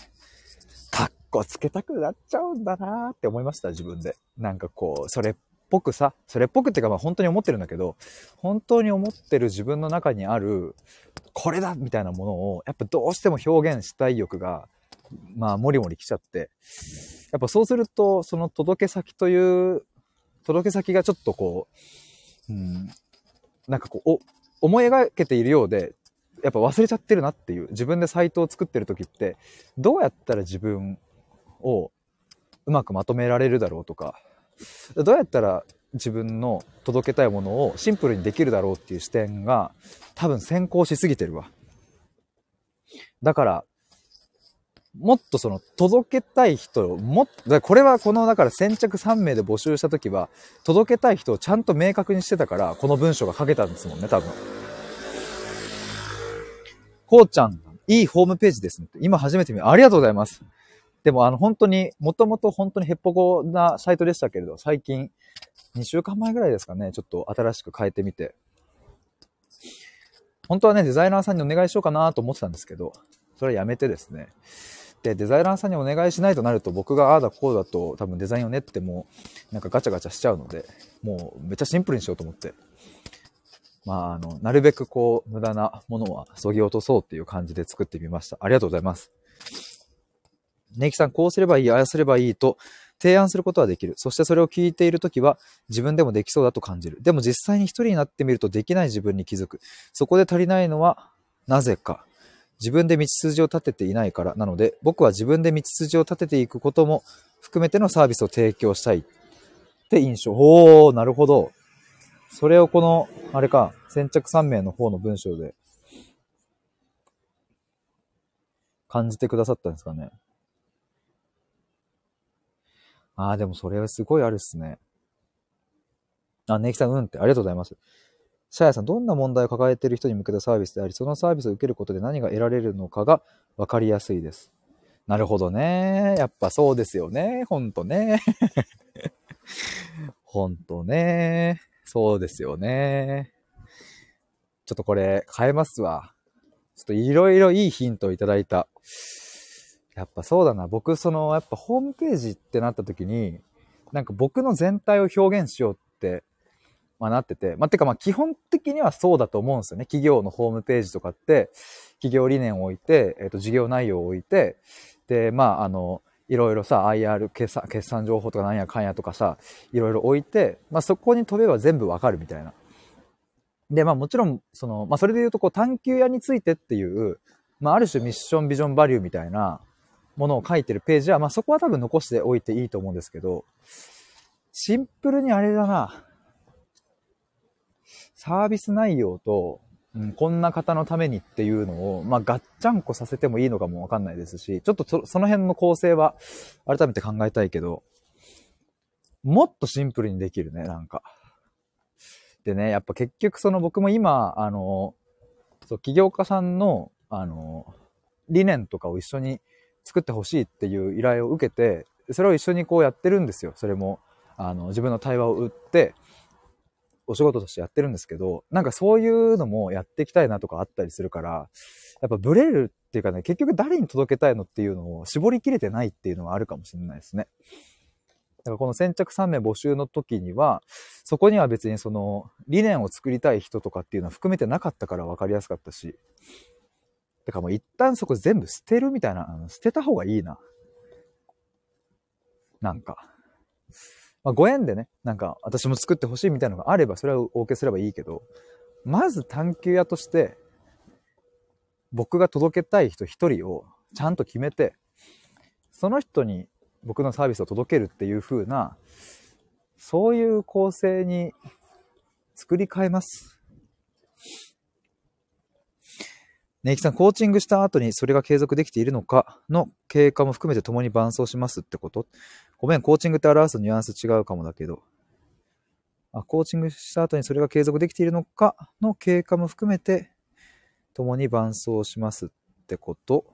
かっこつけたくなっちゃうんだなって思いました、自分で。なんかこう、それっぽくさ、それっぽくっていうかまあ本当に思ってるんだけど、本当に思ってる自分の中にある、これだみたいなものを、やっぱどうしても表現したい欲が、まあ、もりもり来ちゃって、やっぱそうすると、その届け先という、届け先がちょっとこう、うん、なんかこう、思い描けているようで、やっぱ忘れちゃってるなっていう、自分でサイトを作ってる時って、どうやったら自分をうまくまとめられるだろうとか、どうやったら自分の届けたいものをシンプルにできるだろうっていう視点が多分先行しすぎてるわ。だから、もっとその届けたい人をもっと、これはこのだから先着3名で募集した時は届けたい人をちゃんと明確にしてたからこの文章が書けたんですもんね、多分。こうちゃん、いいホームページですね。今初めて見ありがとうございます。でもあの本当に、もともと本当にへっぽこなサイトでしたけれど、最近、2週間前ぐらいですかね、ちょっと新しく変えてみて。本当はね、デザイナーさんにお願いしようかなと思ってたんですけど、それはやめてですね。で、デザイナーさんにお願いしないとなると、僕がああだこうだと多分デザインを練っても、なんかガチャガチャしちゃうので、もうめっちゃシンプルにしようと思って。まあ、あの、なるべくこう、無駄なものは削ぎ落とそうっていう感じで作ってみました。ありがとうございます。ネイキさん、こうすればいい、ああすればいいと提案することはできる。そしてそれを聞いているときは自分でもできそうだと感じる。でも実際に一人になってみるとできない自分に気づく。そこで足りないのはなぜか。自分で道筋を立てていないからなので、僕は自分で道筋を立てていくことも含めてのサービスを提供したいって印象。おー、なるほど。それをこの、あれか、先着3名の方の文章で感じてくださったんですかね。ああ、でもそれはすごいあるっすね。あ、ネイキさん、うんって、ありがとうございます。シャヤさん、どんな問題を抱えている人に向けたサービスであり、そのサービスを受けることで何が得られるのかが分かりやすいです。なるほどね。やっぱそうですよね。ほんとね。ほんとね。そうですよね。ちょっとこれ変えますわ。ちょっといろいろいいヒントをいただいた。やっぱそうだな。僕、その、やっぱホームページってなった時に、なんか僕の全体を表現しようって、まあなってて、まあてかまあ基本的にはそうだと思うんですよね。企業のホームページとかって、企業理念を置いて、えっ、ー、と、事業内容を置いて、で、まああの、いろいろさ、IR 決算、決算情報とかなんやかんやとかさ、いろいろ置いて、まあそこに飛べば全部わかるみたいな。で、まあもちろん、その、まあそれで言うとこう探求屋についてっていう、まあある種ミッションビジョンバリューみたいな、ものを書いてるページは、まあそこは多分残しておいていいと思うんですけど、シンプルにあれだな。サービス内容と、うん、こんな方のためにっていうのを、まあ、ガッチャンコさせてもいいのかもわかんないですし、ちょっとそその辺の構成は改めて考えたいけど、もっとシンプルにできるね、なんか。でね、やっぱ結局その僕も今、あの、そう起業家さんの、あの、理念とかを一緒に作ってほしいっていう依頼を受けて、それを一緒にこうやってるんですよ。それも、あの、自分の対話を打って、お仕事としてやってるんですけど、なんかそういうのもやっていきたいなとかあったりするから、やっぱブレるっていうかね、結局誰に届けたいのっていうのを絞りきれてないっていうのはあるかもしれないですね。だからこの先着3名募集の時には、そこには別にその理念を作りたい人とかっていうのは含めてなかったから分かりやすかったし、だからもう一旦そこ全部捨てるみたいな、捨てた方がいいな。なんか。まあ、ご縁でね、なんか私も作ってほしいみたいなのがあれば、それはお受けすればいいけど、まず探求屋として、僕が届けたい人一人をちゃんと決めて、その人に僕のサービスを届けるっていう風な、そういう構成に作り変えます。ねいきさん、コーチングした後にそれが継続できているのか？の経過も含めて共に伴走しますってこと？ごめん、コーチングって表すニュアンス違うかもだけど。あ、コーチングした後にそれが継続できているのか？の経過も含めて共に伴走しますってこと？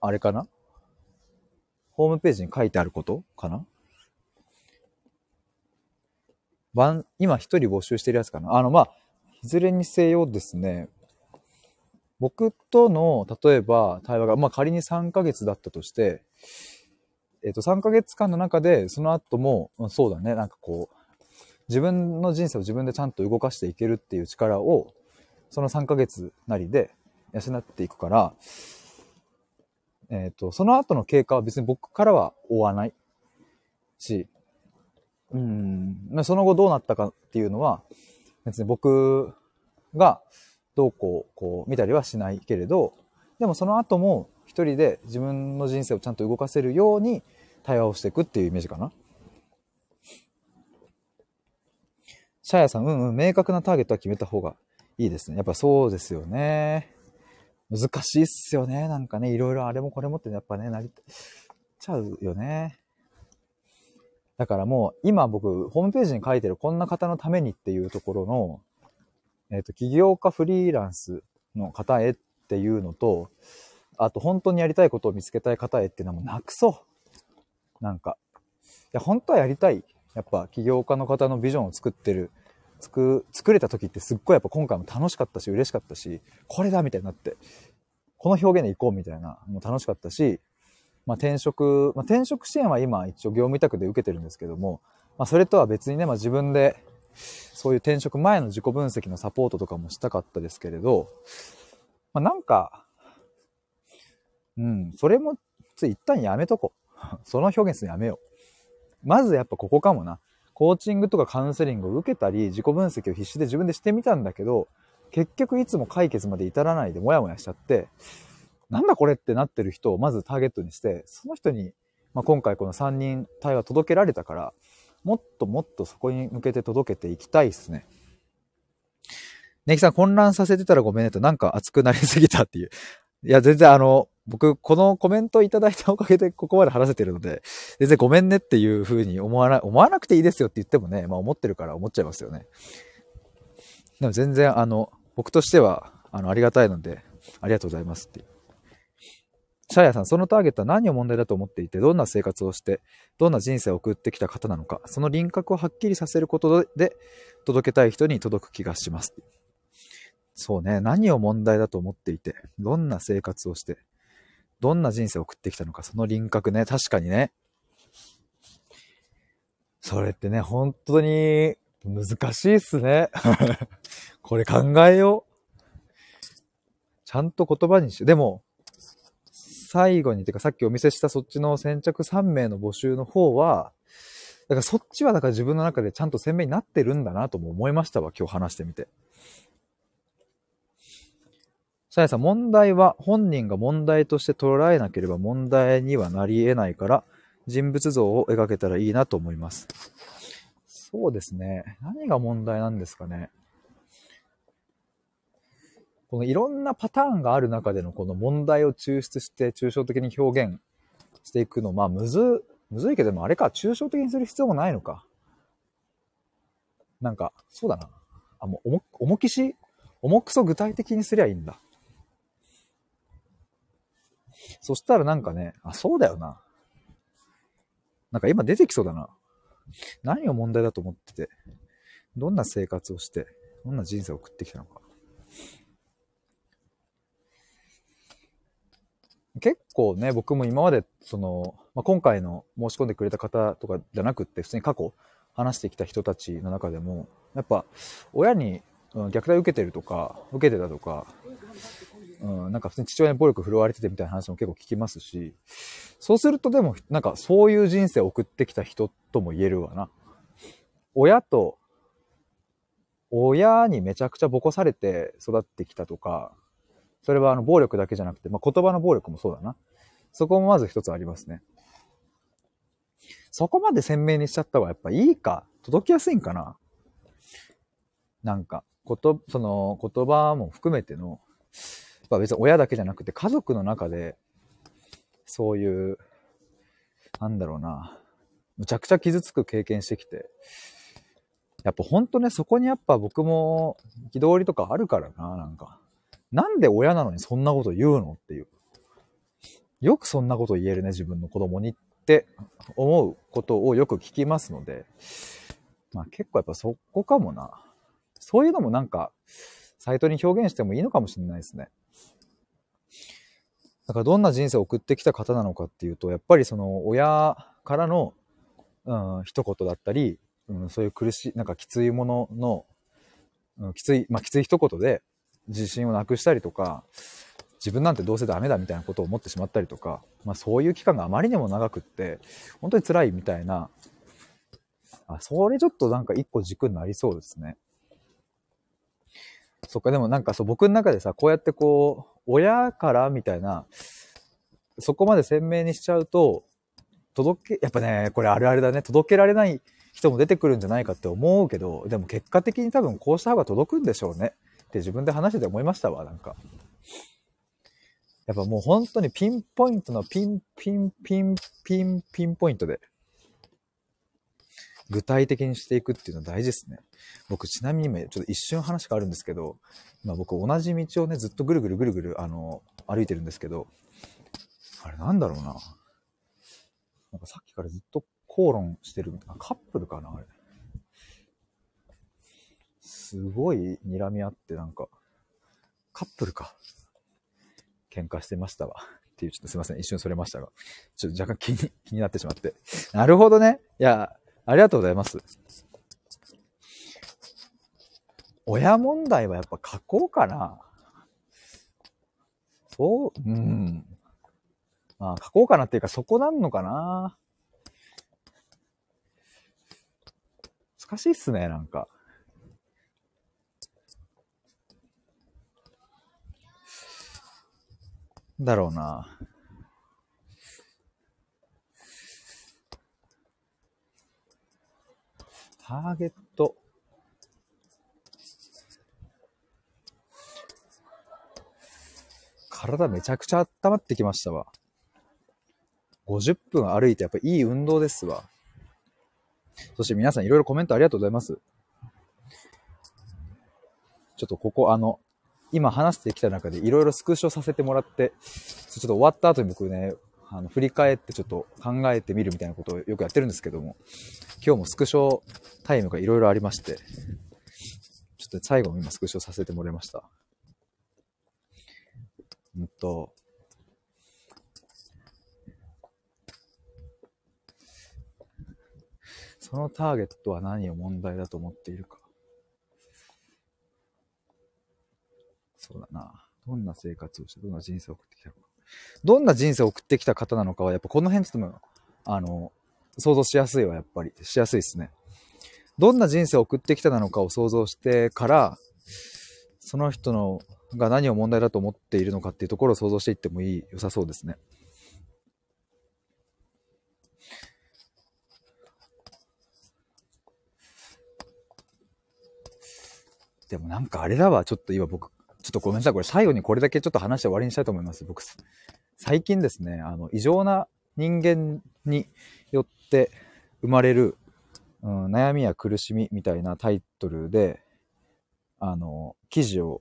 あれかな？ホームページに書いてあること？かな、今一人募集してるやつかな？あの、まあ、いずれにせよですね、僕との、例えば対話が、まあ仮に3ヶ月だったとして、えっ、ー、と、3ヶ月間の中で、その後も、そうだね、なんかこう、自分の人生を自分でちゃんと動かしていけるっていう力を、その3ヶ月なりで養っていくから、えっ、ー、と、その後の経過は別に僕からは追わないし、うん、その後どうなったかっていうのは、別に僕がどうこう、こう見たりはしないけれど、でもその後も一人で自分の人生をちゃんと動かせるように対話をしていくっていうイメージかな。シャヤさん、うんうん、明確なターゲットは決めた方がいいですね。やっぱそうですよね。難しいっすよね。なんかね、いろいろあれもこれもってやっぱね、なりちゃうよね。だからもう今僕、ホームページに書いてるこんな方のためにっていうところの、えっ、ー、と、起業家フリーランスの方へっていうのと、あと本当にやりたいことを見つけたい方へっていうのはもうなくそう。なんか。いや、本当はやりたい。やっぱ起業家の方のビジョンを作ってる、作、作れた時ってすっごいやっぱ今回も楽しかったし、嬉しかったし、これだみたいになって、この表現でいこうみたいな、もう楽しかったし、まあ、転職、まあ、転職支援は今一応業務委託で受けてるんですけども、まあ、それとは別にね、まあ、自分でそういう転職前の自己分析のサポートとかもしたかったですけれど、まあ、なんか、うん、それもつい一旦やめとこう。その表現するのやめよう。まずやっぱここかもな。コーチングとかカウンセリングを受けたり、自己分析を必死で自分でしてみたんだけど、結局いつも解決まで至らないでモヤモヤしちゃって、なんだこれってなってる人をまずターゲットにして、その人に、まあ、今回この3人対話届けられたから、もっともっとそこに向けて届けていきたいっすね。ネキさん混乱させてたらごめんねと、なんか熱くなりすぎたっていう。いや、全然あの、僕、このコメントいただいたおかげでここまで話せてるので、全然ごめんねっていう風に思わない、思わなくていいですよって言ってもね、まあ思ってるから思っちゃいますよね。でも全然あの、僕としては、あの、ありがたいので、ありがとうございますっていう。シャさん、そのターゲットは何を問題だと思っていて、どんな生活をして、どんな人生を送ってきた方なのか、その輪郭をはっきりさせることで、届けたい人に届く気がします。そうね、何を問題だと思っていて、どんな生活をして、どんな人生を送ってきたのか、その輪郭ね、確かにね。それってね、本当に難しいっすね。これ考えよう。ちゃんと言葉にし、でも、最後に、てかさっきお見せしたそっちの先着3名の募集の方は、だからそっちはだから自分の中でちゃんと鮮明になってるんだなとも思いましたわ、今日話してみて。さやさん、問題は本人が問題として捉えなければ問題にはなり得ないから、人物像を描けたらいいなと思います。そうですね。何が問題なんですかね。このいろんなパターンがある中でのこの問題を抽出して抽象的に表現していくの、まあむず、むずいけどもあれか、抽象的にする必要もないのか。なんか、そうだな。あ、もう、重、重きし、重くそ具体的にすりゃいいんだ。そしたらなんかね、あ、そうだよな。なんか今出てきそうだな。何を問題だと思ってて、どんな生活をして、どんな人生を送ってきたのか。結構ね、僕も今まで、その、まあ、今回の申し込んでくれた方とかじゃなくって、普通に過去話してきた人たちの中でも、やっぱ、親に虐待受けてるとか、受けてたとか、うん、なんか普通に父親に暴力振るわれててみたいな話も結構聞きますし、そうするとでも、なんかそういう人生を送ってきた人とも言えるわな。親と、親にめちゃくちゃボコされて育ってきたとか、それはあの暴力だけじゃなくて、まあ、言葉の暴力もそうだな。そこもまず一つありますね。そこまで鮮明にしちゃった方がやっぱいいか、届きやすいんかな？なんか、こと、その言葉も含めての、やっぱ別に親だけじゃなくて家族の中で、そういう、なんだろうな、むちゃくちゃ傷つく経験してきて、やっぱほんとね、そこにやっぱ僕も憤りとかあるからな、なんか。なんで親なのにそんなこと言うのっていう。よくそんなこと言えるね、自分の子供にって思うことをよく聞きますので、まあ結構やっぱそこかもな。そういうのもなんか、サイトに表現してもいいのかもしれないですね。だからどんな人生を送ってきた方なのかっていうと、やっぱりその親からの、うん、一言だったり、うん、そういう苦しい、なんかきついものの、うん、きつい、まあきつい一言で自信をなくしたりとか、自分なんてどうせダメだみたいなことを思ってしまったりとか、まあそういう期間があまりにも長くって、本当に辛いみたいな、あ、それちょっとなんか一個軸になりそうですね。そっか、でもなんかそう、僕の中でさ、こうやってこう、親からみたいな、そこまで鮮明にしちゃうと、届け、やっぱね、これあるあるだね、届けられない人も出てくるんじゃないかって思うけど、でも結果的に多分こうした方が届くんでしょうね。って自分で話してて思いましたわ、なんか。やっぱもう本当にピンポイントのピンピンピンピンピンポイントで具体的にしていくっていうのは大事ですね。僕ちなみに今ちょっと一瞬話があるんですけど、今僕同じ道をね、ずっとぐるぐるぐるぐる、あの、歩いてるんですけど、あれなんだろうな。なんかさっきからずっと口論してる。あ、カップルかなあれ。すごい睨み合ってなんか、カップルか。喧嘩してましたわ。っていう、ちょっとすいません。一瞬それましたが。ちょっと若干気に、気になってしまって。なるほどね。いや、ありがとうございます。親問題はやっぱ書こうかな。そう、うん。まあ書こうかなっていうかそこなんのかな。難しいっすね、なんか。だろうな。ターゲット。体めちゃくちゃ温まってきましたわ。50分歩いてやっぱいい運動ですわ。そして皆さんいろいろコメントありがとうございます。ちょっとここあの、今話してきた中でいろいろスクショさせてもらって、ちょっと終わった後に僕ね、あの、振り返ってちょっと考えてみるみたいなことをよくやってるんですけども、今日もスクショタイムがいろいろありまして、ちょっと最後も今スクショさせてもらいました。うんと、そのターゲットは何を問題だと思っているか。そうだな。どんな生活をして、どんな人生を送ってきたのか。どんな人生を送ってきた方なのかは、やっぱこの辺ちょっと、あの、想像しやすいわ、やっぱり。しやすいですね。どんな人生を送ってきたなのかを想像してから、その人のが何を問題だと思っているのかっていうところを想像していってもいい、良さそうですね。でもなんかあれだわ、ちょっと今僕、ちょっとごめんなさい。これ最後にこれだけちょっと話して終わりにしたいと思います。僕、最近ですね、あの、異常な人間によって生まれる、うん、悩みや苦しみみたいなタイトルで、あの、記事を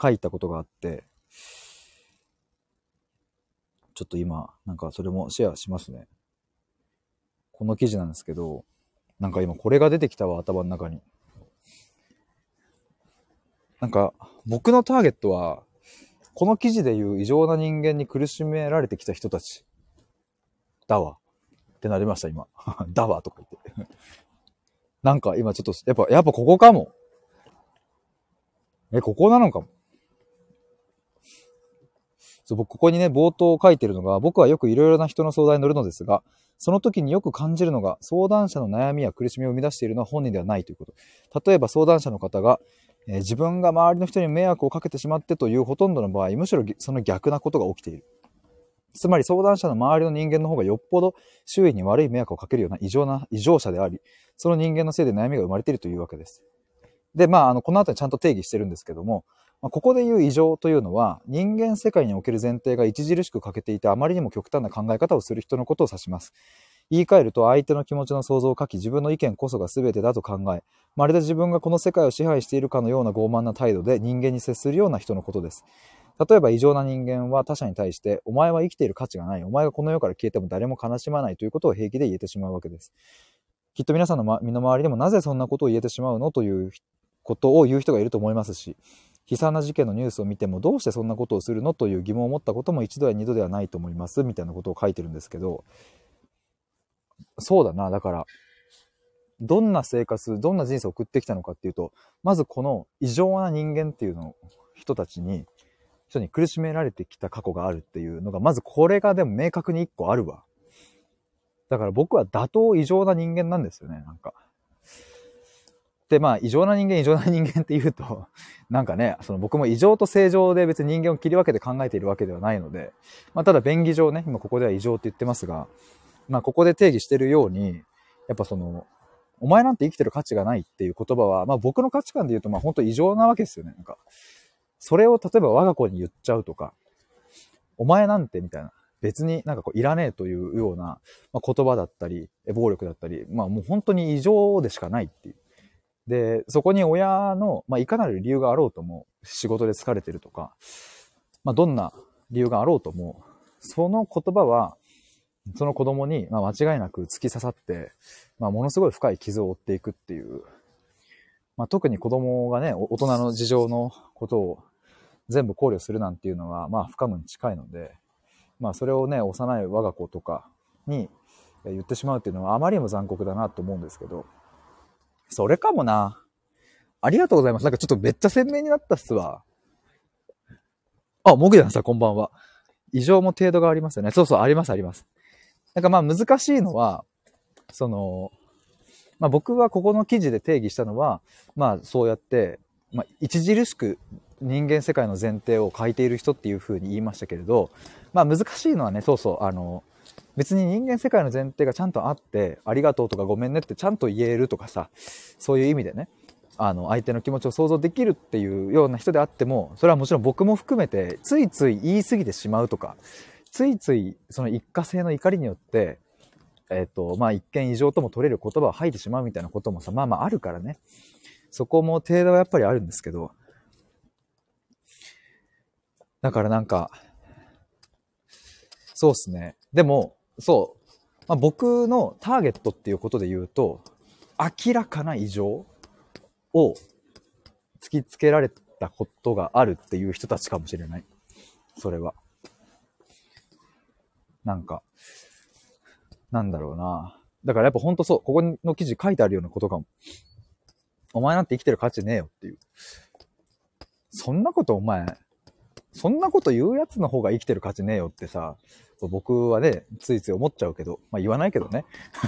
書いたことがあって、ちょっと今、なんかそれもシェアしますね。この記事なんですけど、なんか今これが出てきたわ、頭の中に。なんか、僕のターゲットは、この記事で言う異常な人間に苦しめられてきた人たち。だわ。ってなりました、今。だわ、とか言って。なんか今ちょっと、やっぱ、やっぱここかも。え、ここなのかも。そう、僕ここにね、冒頭書いてるのが、僕はよくいろいろな人の相談に乗るのですが、その時によく感じるのが、相談者の悩みや苦しみを生み出しているのは本人ではないということ。例えば相談者の方が、え、自分が周りの人に迷惑をかけてしまってというほとんどの場合、むしろその逆なことが起きている。つまり相談者の周りの人間の方がよっぽど周囲に悪い迷惑をかけるような異常な、異常者であり、その人間のせいで悩みが生まれているというわけです。で、まあ、あの、この後にちゃんと定義してるんですけども、ここで言う異常というのは、人間世界における前提が著しく欠けていて、あまりにも極端な考え方をする人のことを指します。言い換えると相手の気持ちの想像を書き自分の意見こそが全てだと考えまるで自分がこの世界を支配しているかのような傲慢な態度で人間に接するような人のことです。例えば異常な人間は他者に対してお前は生きている価値がない。お前がこの世から消えても誰も悲しまないということを平気で言えてしまうわけです。きっと皆さんの、身の回りでもなぜそんなことを言えてしまうのということを言う人がいると思いますし、悲惨な事件のニュースを見てもどうしてそんなことをするのという疑問を持ったことも一度や二度ではないと思いますみたいなことを書いてるんですけど、そうだな、だから、どんな生活、どんな人生を送ってきたのかっていうと、まずこの異常な人間っていうの人たちに、人に苦しめられてきた過去があるっていうのが、まずこれがでも明確に一個あるわ。だから僕は打倒異常な人間なんですよね、なんか。で、まあ、異常な人間、異常な人間って言うと、なんかね、その僕も異常と正常で別に人間を切り分けて考えているわけではないので、まあ、ただ便宜上ね、今ここでは異常って言ってますが、まあ、ここで定義してるように、やっぱその、お前なんて生きてる価値がないっていう言葉は、まあ僕の価値観で言うと、まあ本当異常なわけですよね。なんか、それを例えば我が子に言っちゃうとか、お前なんてみたいな、別になんかこういらねえというような、まあ、言葉だったり、暴力だったり、まあもう本当に異常でしかないっていう。で、そこに親の、まあいかなる理由があろうとも、仕事で疲れてるとか、まあどんな理由があろうとも、その言葉は、その子供に、まあ、間違いなく突き刺さって、まあ、ものすごい深い傷を負っていくっていう、まあ、特に子供がね、大人の事情のことを全部考慮するなんていうのは、まあ、不可能に近いので、まあ、それをね、幼い我が子とかに言ってしまうっていうのはあまりにも残酷だなと思うんですけど、それかもな。ありがとうございます。なんかちょっとめっちゃ鮮明になったっすわ。あ、もぐやんさんこんばんは。異常も程度がありますよね。そうそう、あります、あります。なんかまあ難しいのは、その、まあ僕はここの記事で定義したのは、まあそうやって、まあ著しく人間世界の前提を変えている人っていうふうに言いましたけれど、まあ難しいのはね、そうそう、あの、別に人間世界の前提がちゃんとあって、ありがとうとかごめんねってちゃんと言えるとかさ、そういう意味でね、あの、相手の気持ちを想像できるっていうような人であっても、それはもちろん僕も含めて、ついつい言い過ぎてしまうとか、ついついその一過性の怒りによって、えっ、ー、と、まあ一見異常とも取れる言葉を吐いてしまうみたいなこともさ、まあまああるからね。そこも程度はやっぱりあるんですけど、だからなんか、そうっすね。でも、そう、まあ、僕のターゲットっていうことで言うと、明らかな異常を突きつけられたことがあるっていう人たちかもしれない。それは。なんか、なんだろうな。だからやっぱほんとそう、ここの記事書いてあるようなことかも。お前なんて生きてる価値ねえよっていう。そんなことお前、そんなこと言うやつの方が生きてる価値ねえよってさ、僕はね、ついつい思っちゃうけど、まあ言わないけどね。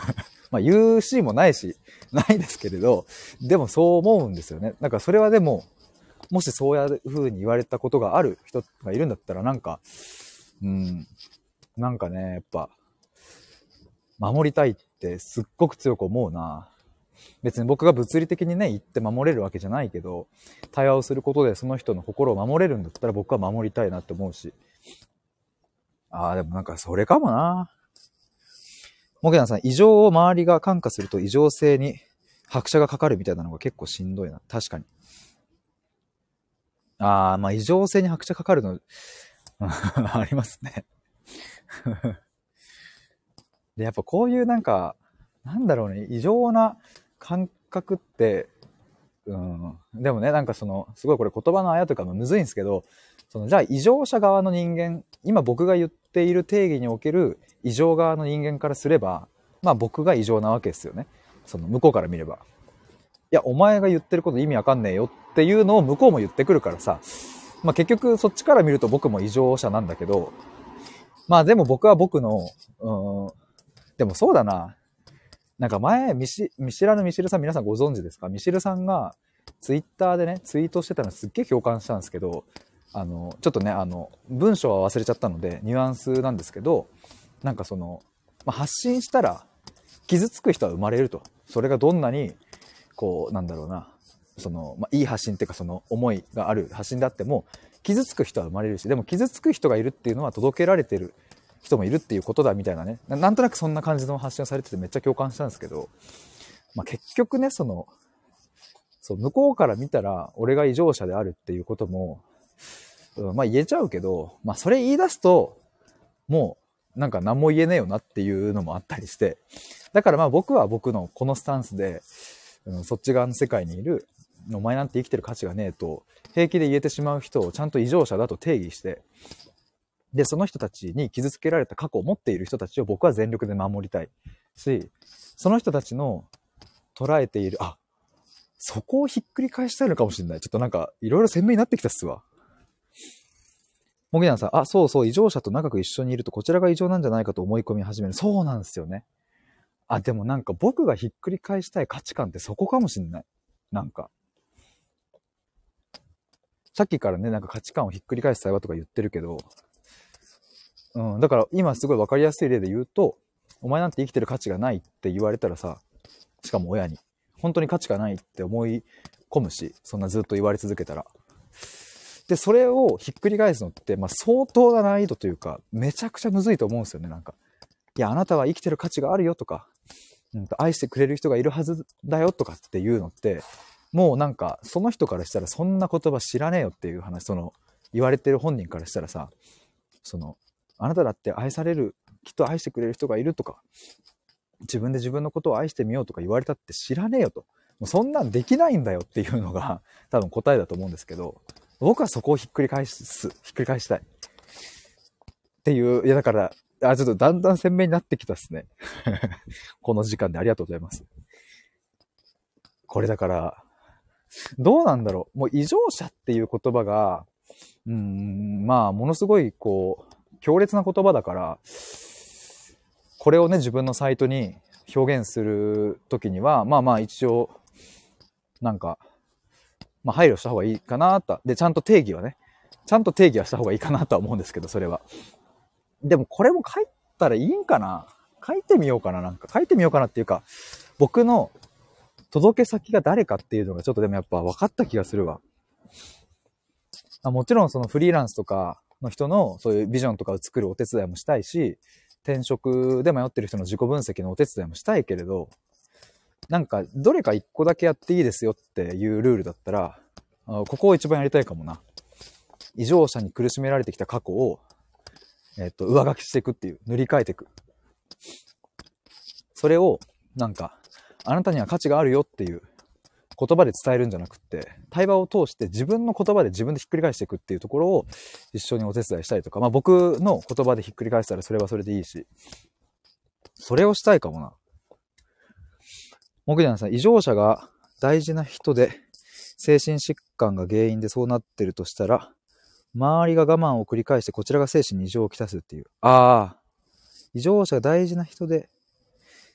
まあ言うシーンもないし、ないですけれど、でもそう思うんですよね。なんかそれはでも、もしそういう風に言われたことがある人がいるんだったらなんか、うん、なんかね、やっぱ、守りたいってすっごく強く思うな。別に僕が物理的にね、言って守れるわけじゃないけど、対話をすることでその人の心を守れるんだったら僕は守りたいなって思うし。ああ、でもなんかそれかもな。もげなさん、異常を周りが感化すると異常性に拍車がかかるみたいなのが結構しんどいな。確かに。ああ、まあ異常性に拍車かかるの ありますね で、やっぱこういうなんか、なんだろうね、異常な感覚って、うん、でもね、なんかその、すごいこれ言葉のあやとかもむずいんですけど、その、じゃあ異常者側の人間、今僕が言っている定義における異常側の人間からすれば、まあ僕が異常なわけですよね。その向こうから見れば。いや、お前が言ってること意味わかんねえよっていうのを向こうも言ってくるからさ、まあ結局そっちから見ると僕も異常者なんだけど、まあでも僕は僕の、うん、でもそうだな。なんか前、見知らぬミシルさん皆さんご存知ですか？ミシルさんがツイッターでね、ツイートしてたのすっげえ共感したんですけど、あの、ちょっとね、あの、文章は忘れちゃったので、ニュアンスなんですけど、なんかその、まあ、発信したら、傷つく人は生まれると。それがどんなに、こう、なんだろうな、その、まあ、いい発信っていうか、その思いがある発信であっても、傷つく人は生まれるし、でも傷つく人がいるっていうのは届けられてる人もいるっていうことだみたいなね。なんとなくそんな感じの発信をされててめっちゃ共感したんですけど、まあ、結局ね、その、そう、向こうから見たら俺が異常者であるっていうことも、うん、まあ言えちゃうけど、まあそれ言い出すと、もうなんか何も言えねえよなっていうのもあったりして、だからまあ僕は僕のこのスタンスで、うん、そっち側の世界にいる、お前なんて生きてる価値がねえと、平気で言えてしまう人をちゃんと異常者だと定義して、で、その人たちに傷つけられた過去を持っている人たちを僕は全力で守りたいし、その人たちの捉えている、あ、そこをひっくり返したいのかもしれない。ちょっとなんか、いろいろ鮮明になってきたっすわ。もぎなさん、あ、そうそう、異常者と長く一緒にいるとこちらが異常なんじゃないかと思い込み始める。そうなんですよね。あ、でもなんか僕がひっくり返したい価値観ってそこかもしんない。なんか。さっきからね、なんか価値観をひっくり返す対話とか言ってるけど、うん、だから今すごいわかりやすい例で言うと、お前なんて生きてる価値がないって言われたらさ、しかも親に、本当に価値がないって思い込むし、そんなずっと言われ続けたら。で、それをひっくり返すのって、まあ、相当な難易度というか、めちゃくちゃむずいと思うんですよね、なんか。いや、あなたは生きてる価値があるよとか、うん、愛してくれる人がいるはずだよとかっていうのって、もうなんか、その人からしたらそんな言葉知らねえよっていう話、その、言われてる本人からしたらさ、その、あなただって愛される、きっと愛してくれる人がいるとか、自分で自分のことを愛してみようとか言われたって知らねえよと。もうそんなんできないんだよっていうのが 多分答えだと思うんですけど、僕はそこをひっくり返す、ひっくり返したい。っていう、いやだから、あ、ちょっとだんだん鮮明になってきたっすね。この時間でありがとうございます。これだから、どうなんだろう。もう異常者っていう言葉が、うん、まあ、ものすごい、こう、強烈な言葉だから、これをね、自分のサイトに表現するときには、まあまあ一応、なんか、まあ、配慮した方がいいかなと。で、ちゃんと定義はね、ちゃんと定義はした方がいいかなとは思うんですけど、それは。でもこれも書いたらいいんかな？書いてみようかななんか。書いてみようかなっていうか、僕の届け先が誰かっていうのがちょっとでもやっぱ分かった気がするわ。あもちろんそのフリーランスとかの人のそういうビジョンとかを作るお手伝いもしたいし、転職で迷ってる人の自己分析のお手伝いもしたいけれど、なんか、どれか一個だけやっていいですよっていうルールだったら、ここを一番やりたいかもな。異常者に苦しめられてきた過去を、えっと、上書きしていくっていう、塗り替えていく。それを、なんか、あなたには価値があるよっていう言葉で伝えるんじゃなくって、対話を通して自分の言葉で自分でひっくり返していくっていうところを一緒にお手伝いしたりとか、まあ僕の言葉でひっくり返したらそれはそれでいいし、それをしたいかもな。木田さん、異常者が大事な人で、精神疾患が原因でそうなってるとしたら、周りが我慢を繰り返してこちらが精神に異常をきたすっていう。ああ。異常者が大事な人で、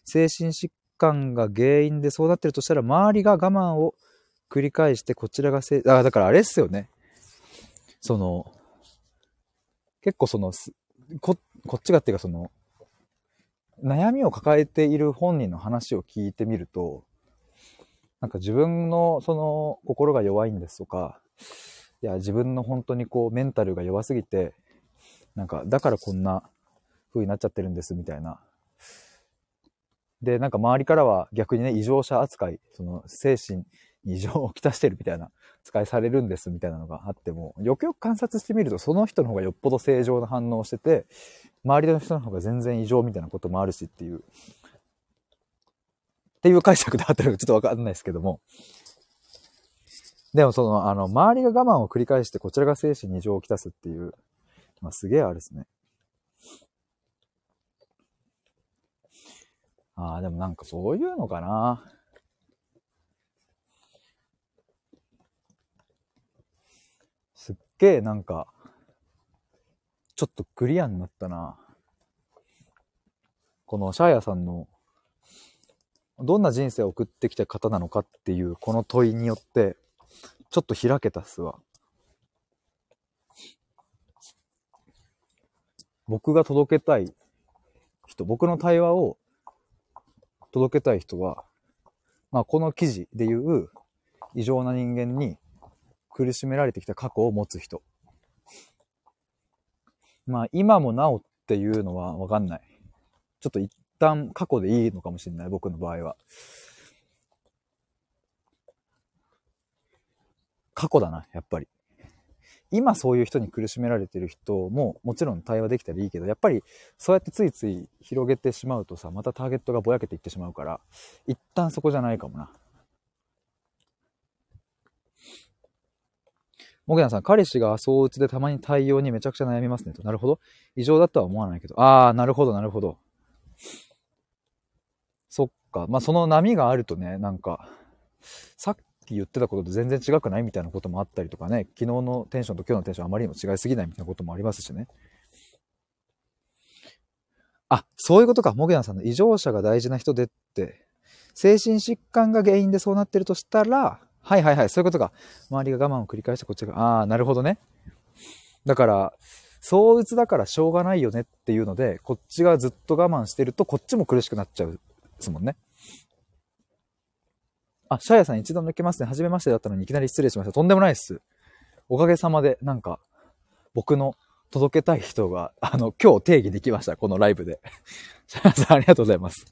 精神疾患が原因でそうなってるとしたら、周りが我慢を繰り返してこちらが精、ああ、だからあれっすよね。その、結構その、こ、こっちがっていうかその、悩みを抱えている本人の話を聞いてみると、なんか自分のその心が弱いんですとか、いや、自分の本当にこうメンタルが弱すぎて、なんかだからこんな風になっちゃってるんですみたいな。で、なんか周りからは逆にね、異常者扱い、その精神に異常をきたしてるみたいな、使いされるんですみたいなのがあっても、よくよく観察してみると、その人の方がよっぽど正常な反応をしてて、周りの人の方が全然異常みたいなこともあるしっていう、っていう解釈であったのかちょっとわかんないですけども。でもその、あの、周りが我慢を繰り返してこちらが精神に異常をきたすっていう、まあすげえあれですね。ああ、でもなんかそういうのかな。すっげえなんか、ちょっとクリアになったな。このシャーヤさんの、どんな人生を送ってきた方なのかっていうこの問いによって、ちょっと開けたっすわ。僕が届けたい人、僕の対話を届けたい人は、まあこの記事で言う異常な人間に苦しめられてきた過去を持つ人。まあ今もなおっていうのはわかんない。ちょっと一旦過去でいいのかもしれない、僕の場合は。過去だな、やっぱり。今そういう人に苦しめられてる人ももちろん対話できたらいいけど、やっぱりそうやってついつい広げてしまうとさ、またターゲットがぼやけていってしまうから、一旦そこじゃないかもな。もげなさん、彼氏が相打ちでたまに対応にめちゃくちゃ悩みますねと。なるほど。異常だとは思わないけど。ああ、なるほど、なるほど。そっか。まあ、その波があるとね、なんか、さっき言ってたことと全然違くないみたいなこともあったりとかね、昨日のテンションと今日のテンションあまりにも違いすぎないみたいなこともありますしね。あ、そういうことか。もげなさんの異常者が大事な人でって、精神疾患が原因でそうなってるとしたら、はいはいはい、そういうことか。周りが我慢を繰り返してこっちが、ああ、なるほどね。だから、相打つだからしょうがないよねっていうので、こっちがずっと我慢してると、こっちも苦しくなっちゃうですもんね。あ、シャヤさん一度抜けますね。初めましてだったのにいきなり失礼しました。とんでもないっす。おかげさまで、なんか、僕の届けたい人が、あの、今日定義できました。このライブで。シャヤさんありがとうございます。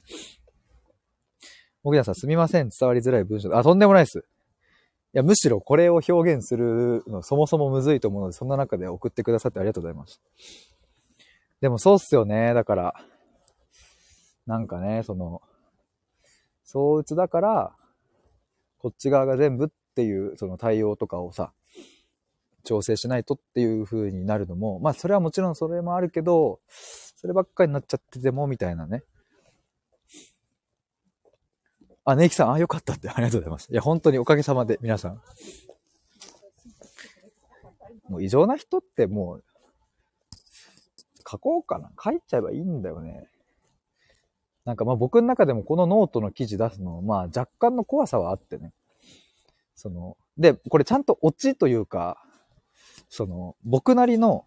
僕田さんすみません。伝わりづらい文章。あ、とんでもないっす。いや、むしろこれを表現するのそもそもむずいと思うので、そんな中で送ってくださってありがとうございます。でもそうっすよね。だから、なんかね、その、相打つだから、こっち側が全部っていう、その対応とかをさ、調整しないとっていう風になるのも、まあそれはもちろんそれもあるけど、そればっかりになっちゃってても、みたいなね。あ、ネイキさん、あ、よかったって、ありがとうございます。いや、本当におかげさまで、皆さん。もう異常な人ってもう、書こうかな。書いちゃえばいいんだよね。なんかまあ僕の中でもこのノートの記事出すの、まあ若干の怖さはあってね。その、で、これちゃんとオチというか、その、僕なりの、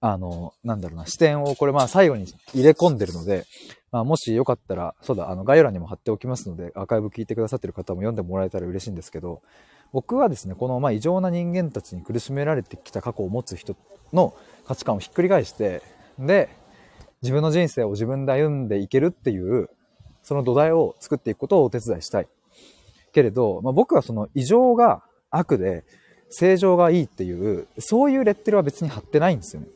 あの、なんだろうな、視点をこれまあ最後に入れ込んでるので、まあ、もしよかったら、そうだ、あの、概要欄にも貼っておきますので、アーカイブ聞いてくださってる方も読んでもらえたら嬉しいんですけど、僕はですね、この、まあ、異常な人間たちに苦しめられてきた過去を持つ人の価値観をひっくり返して、で、自分の人生を自分で歩んでいけるっていう、その土台を作っていくことをお手伝いしたい。けれど、まあ、僕はその異常が悪で、正常がいいっていう、そういうレッテルは別に貼ってないんですよね。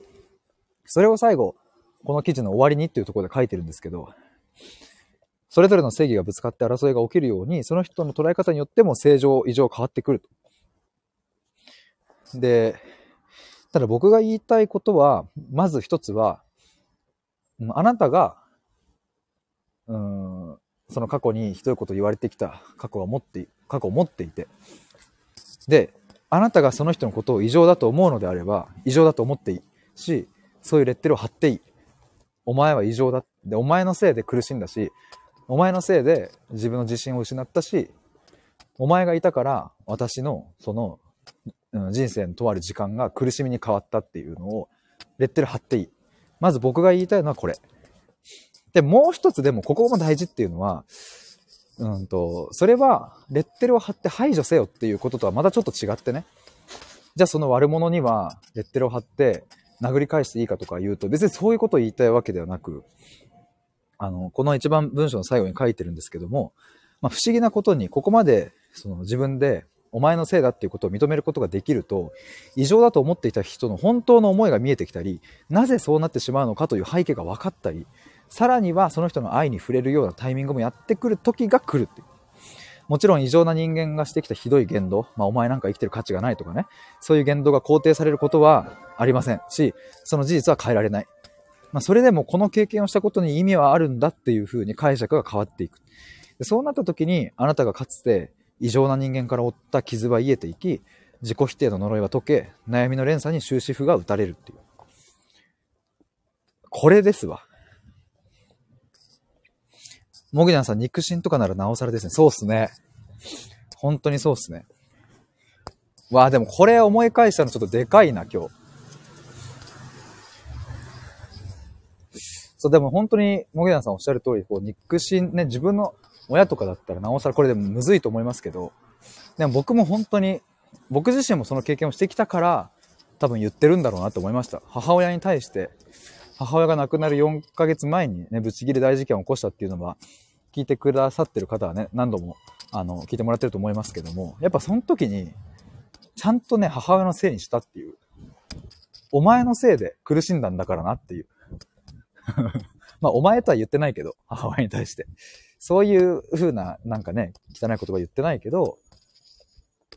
それを最後、この記事の終わりにっていうところで書いてるんですけど、それぞれの正義がぶつかって争いが起きるように、その人の捉え方によっても正常、異常変わってくると。で、ただ僕が言いたいことは、まず一つは、あなたが、うん、その過去にひどいこと言われてきた過去を持って、過去を持っていて、で、あなたがその人のことを異常だと思うのであれば、異常だと思っていいし、そういうレッテルを貼っていい。お前は異常だ。で、お前のせいで苦しんだし、お前のせいで自分の自信を失ったし、お前がいたから私のその、人生のとある時間が苦しみに変わったっていうのをレッテル貼っていい。まず僕が言いたいのはこれ。で、もう一つでもここも大事っていうのは、うんと、それはレッテルを貼って排除せよっていうこととはまたちょっと違ってね。じゃあその悪者にはレッテルを貼って殴り返していいかとか言うと、別にそういうことを言いたいわけではなく、あの、この一番文章の最後に書いてるんですけども、まあ、不思議なことに、ここまで、その自分で、お前のせいだっていうことを認めることができると、異常だと思っていた人の本当の思いが見えてきたり、なぜそうなってしまうのかという背景が分かったり、さらにはその人の愛に触れるようなタイミングもやってくる時が来るっていう。もちろん異常な人間がしてきたひどい言動、まあお前なんか生きてる価値がないとかね、そういう言動が肯定されることはありませんし、その事実は変えられない。まあそれでもこの経験をしたことに意味はあるんだっていうふうに解釈が変わっていく。そうなった時にあなたがかつて異常な人間から負った傷は癒えていき、自己否定の呪いは解け、悩みの連鎖に終止符が打たれるっていう。これですわ。もぎなさん、肉親とかならなおさらですね。そうっすね。本当にそうっすね。わあ、でもこれ思い返したのちょっとでかいな、今日。そう、でも本当に、もぎなさんおっしゃる通り、こう、肉親ね、自分の親とかだったらなおさらこれでもむずいと思いますけど、でも僕も本当に、僕自身もその経験をしてきたから、多分言ってるんだろうなと思いました。母親に対して、母親が亡くなる4ヶ月前にね、ぶち切れ大事件を起こしたっていうのは、聞いてくださってる方はね、何度も、あの、聞いてもらってると思いますけども、やっぱその時に、ちゃんとね、母親のせいにしたっていう。お前のせいで苦しんだんだからなっていう。まあ、お前とは言ってないけど、母親に対して。そういう風な、なんかね、汚い言葉言ってないけど、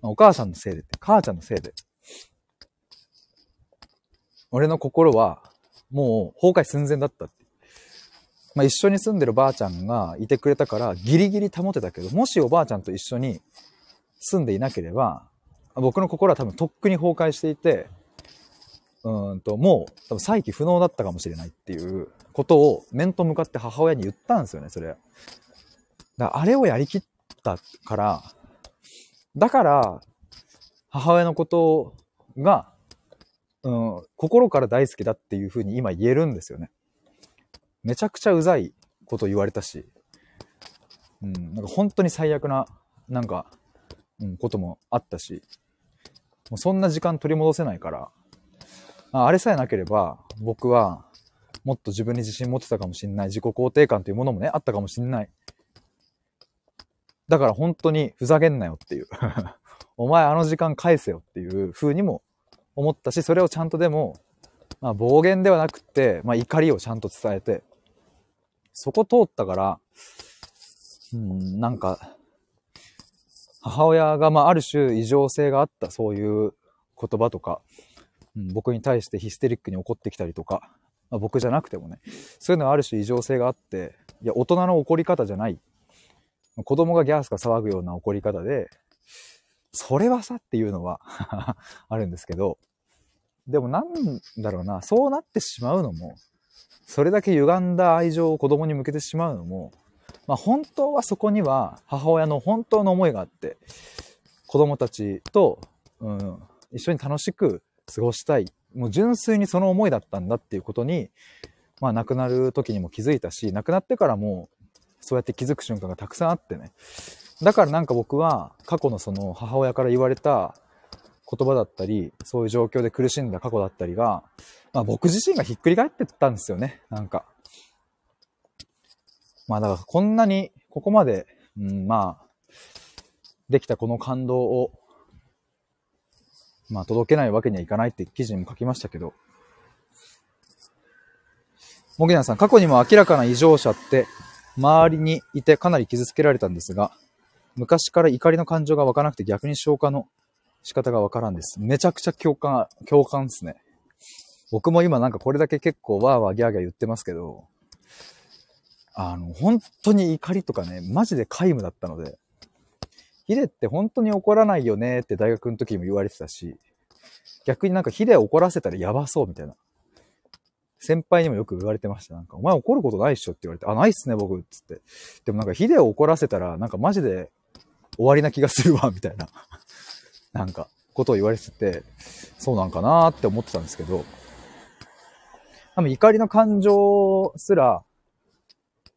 お母さんのせいでって、母ちゃんのせいで。俺の心は、もう崩壊寸前だったって。まあ、一緒に住んでるばあちゃんがいてくれたから、ギリギリ保てたけど、もしおばあちゃんと一緒に住んでいなければ、僕の心は多分とっくに崩壊していて、うんと、もう多分再起不能だったかもしれないっていうことを面と向かって母親に言ったんですよね、それ。だあれをやりきったから、だから、母親のことが、うん、心から大好きだっていうふうに今言えるんですよね。めちゃくちゃうざいこと言われたし、うん、なんか本当に最悪な、なんか、うん、こともあったし、もうそんな時間取り戻せないから、あれさえなければ、僕は、もっと自分に自信持ってたかもしんない。自己肯定感というものもね、あったかもしんない。だから本当にふざけんなよっていう お前あの時間返せよっていう風にも思ったし、それをちゃんとでも、まあ暴言ではなくて、まあ怒りをちゃんと伝えて、そこ通ったから、うん、なんか、母親が、まあある種異常性があったそういう言葉とか、うん、僕に対してヒステリックに怒ってきたりとか、まあ、僕じゃなくてもね、そういうのはある種異常性があって、いや、大人の怒り方じゃない。子供がギャースか騒ぐような怒り方で、それはさっていうのは あるんですけど、でもなんだろうな、そうなってしまうのも、それだけ歪んだ愛情を子供に向けてしまうのも、まあ本当はそこには母親の本当の思いがあって、子供たちと、うん、一緒に楽しく過ごしたい。もう純粋にその思いだったんだっていうことに、まあ亡くなる時にも気づいたし、亡くなってからもそうやって気づく瞬間がたくさんあってね。だからなんか僕は過去のその母親から言われた言葉だったり、そういう状況で苦しんだ過去だったりが、まあ僕自身がひっくり返ってったんですよね。なんか。まあだからこんなにここまで、うん、まあ、できたこの感動を、まあ届けないわけにはいかないって記事にも書きましたけど、モギナさん、過去にも明らかな異常者って周りにいてかなり傷つけられたんですが、昔から怒りの感情が湧かなくて逆に消化の仕方がわからんです。めちゃくちゃ共感、共感ですね。僕も今なんかこれだけ結構わーわーギャーギャー言ってますけど、あの、本当に怒りとかね、マジで皆無だったので、ヒデって本当に怒らないよねって大学の時にも言われてたし、逆になんかヒデ怒らせたらやばそうみたいな。先輩にもよく言われてました。なんか、お前怒ることないっしょって言われて、あ、ないっすね、僕、つって。でもなんか、ヒデを怒らせたら、なんかマジで終わりな気がするわ、みたいな、なんか、ことを言われてて、そうなんかなーって思ってたんですけど、多分怒りの感情すら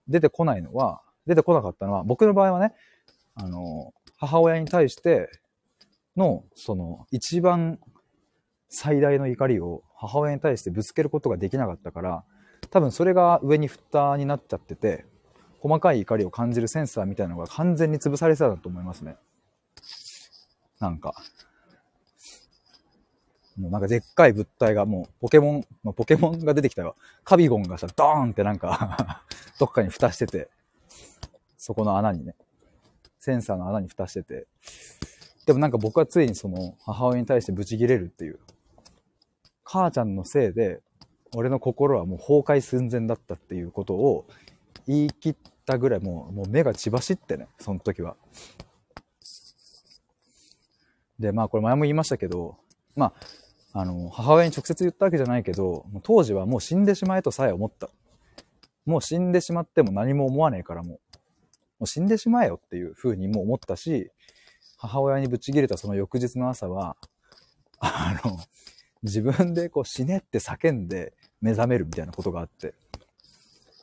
出てこないのは、出てこなかったのは、僕の場合はね、あの、母親に対しての、その、一番最大の怒りを母親に対してぶつけることができなかったから、多分それが上に蓋になっちゃってて、細かい怒りを感じるセンサーみたいなのが完全に潰されてたと思いますね。なんか。もうなんかでっかい物体がもうポケモン、まあ、ポケモンが出てきたよ。カビゴンがさ、ドーンってなんか どっかに蓋してて、そこの穴にね、センサーの穴に蓋してて、でもなんか僕はついにその母親に対してブチギレるっていう母ちゃんのせいで、俺の心はもう崩壊寸前だったっていうことを言い切ったぐらい、もうもう目が血走ってね、その時は。で、まあこれ前も言いましたけど、まあ、あの、母親に直接言ったわけじゃないけど、当時はもう死んでしまえとさえ思った。もう死んでしまっても何も思わねえからもう、もう死んでしまえよっていう風にも思ったし、母親にぶち切れたその翌日の朝は、あの、自分でこう死ねって叫んで目覚めるみたいなことがあって、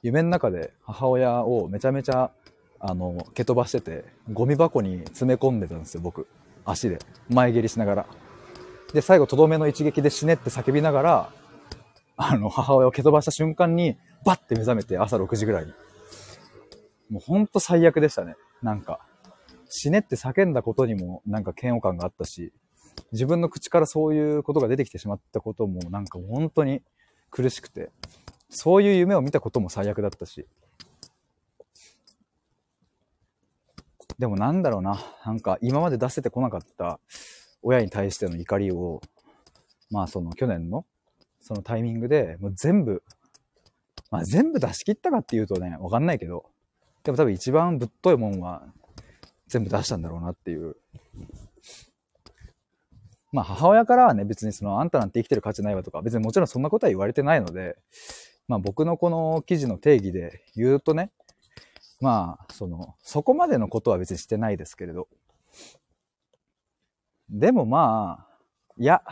夢の中で母親をめちゃめちゃ、あの、蹴飛ばしてて、ゴミ箱に詰め込んでたんですよ、僕。足で。前蹴りしながら。で、最後、とどめの一撃で死ねって叫びながら、あの、母親を蹴飛ばした瞬間に、バッて目覚めて、朝6時ぐらいに。もうほんと最悪でしたね。なんか、死ねって叫んだことにも、なんか嫌悪感があったし、自分の口からそういうことが出てきてしまったこともなんか本当に苦しくて、そういう夢を見たことも最悪だったし。でもなんだろうな、なんか今まで出せてこなかった親に対しての怒りを、まあその去年のそのタイミングでもう全部、まあ全部出し切ったかっていうとね、わかんないけど、でも多分一番ぶっといもんは全部出したんだろうなっていう。まあ母親からはね、別にそのあんたなんて生きてる価値ないわとか、別にもちろんそんなことは言われてないので、まあ僕のこの記事の定義で言うとね、まあ、その、そこまでのことは別にしてないですけれど。でもまあ、いや、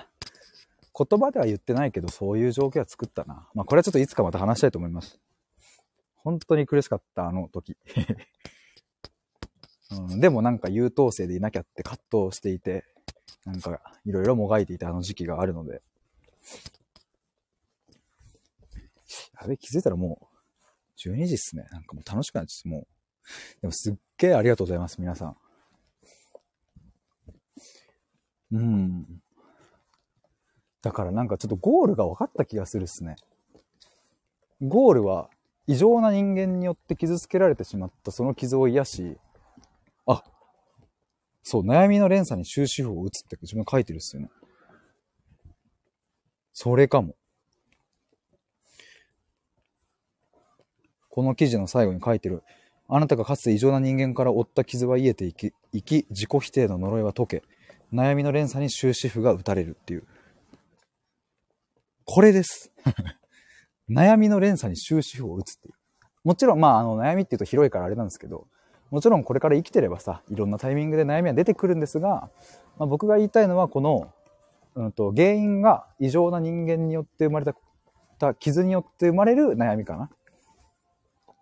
言葉では言ってないけど、そういう状況は作ったな。まあこれはちょっといつかまた話したいと思います。本当に苦しかった、あの時。うん、でもなんか優等生でいなきゃって葛藤していて、なんか、いろいろもがいていたあの時期があるので。やべ、気づいたらもう、12時っすね。なんかもう楽しくなっちゃって、もう。でもすっげえありがとうございます、皆さん。うん。だからなんかちょっとゴールが分かった気がするっすね。ゴールは異常な人間によって傷つけられてしまったその傷を癒し、そう、悩みの連鎖に終止符を打つって自分書いてるっすよね。それかも。この記事の最後に書いてる。あなたがかつて異常な人間から負った傷は癒えていき、生き、自己否定の呪いは解け、悩みの連鎖に終止符が打たれるっていう。これです。悩みの連鎖に終止符を打つっていう。もちろん、まあ、あの、悩みって言うと広いからあれなんですけど、もちろんこれから生きてればさ、いろんなタイミングで悩みは出てくるんですが、まあ、僕が言いたいのはこの、うんと、原因が異常な人間によって生まれた傷によって生まれる悩みかな。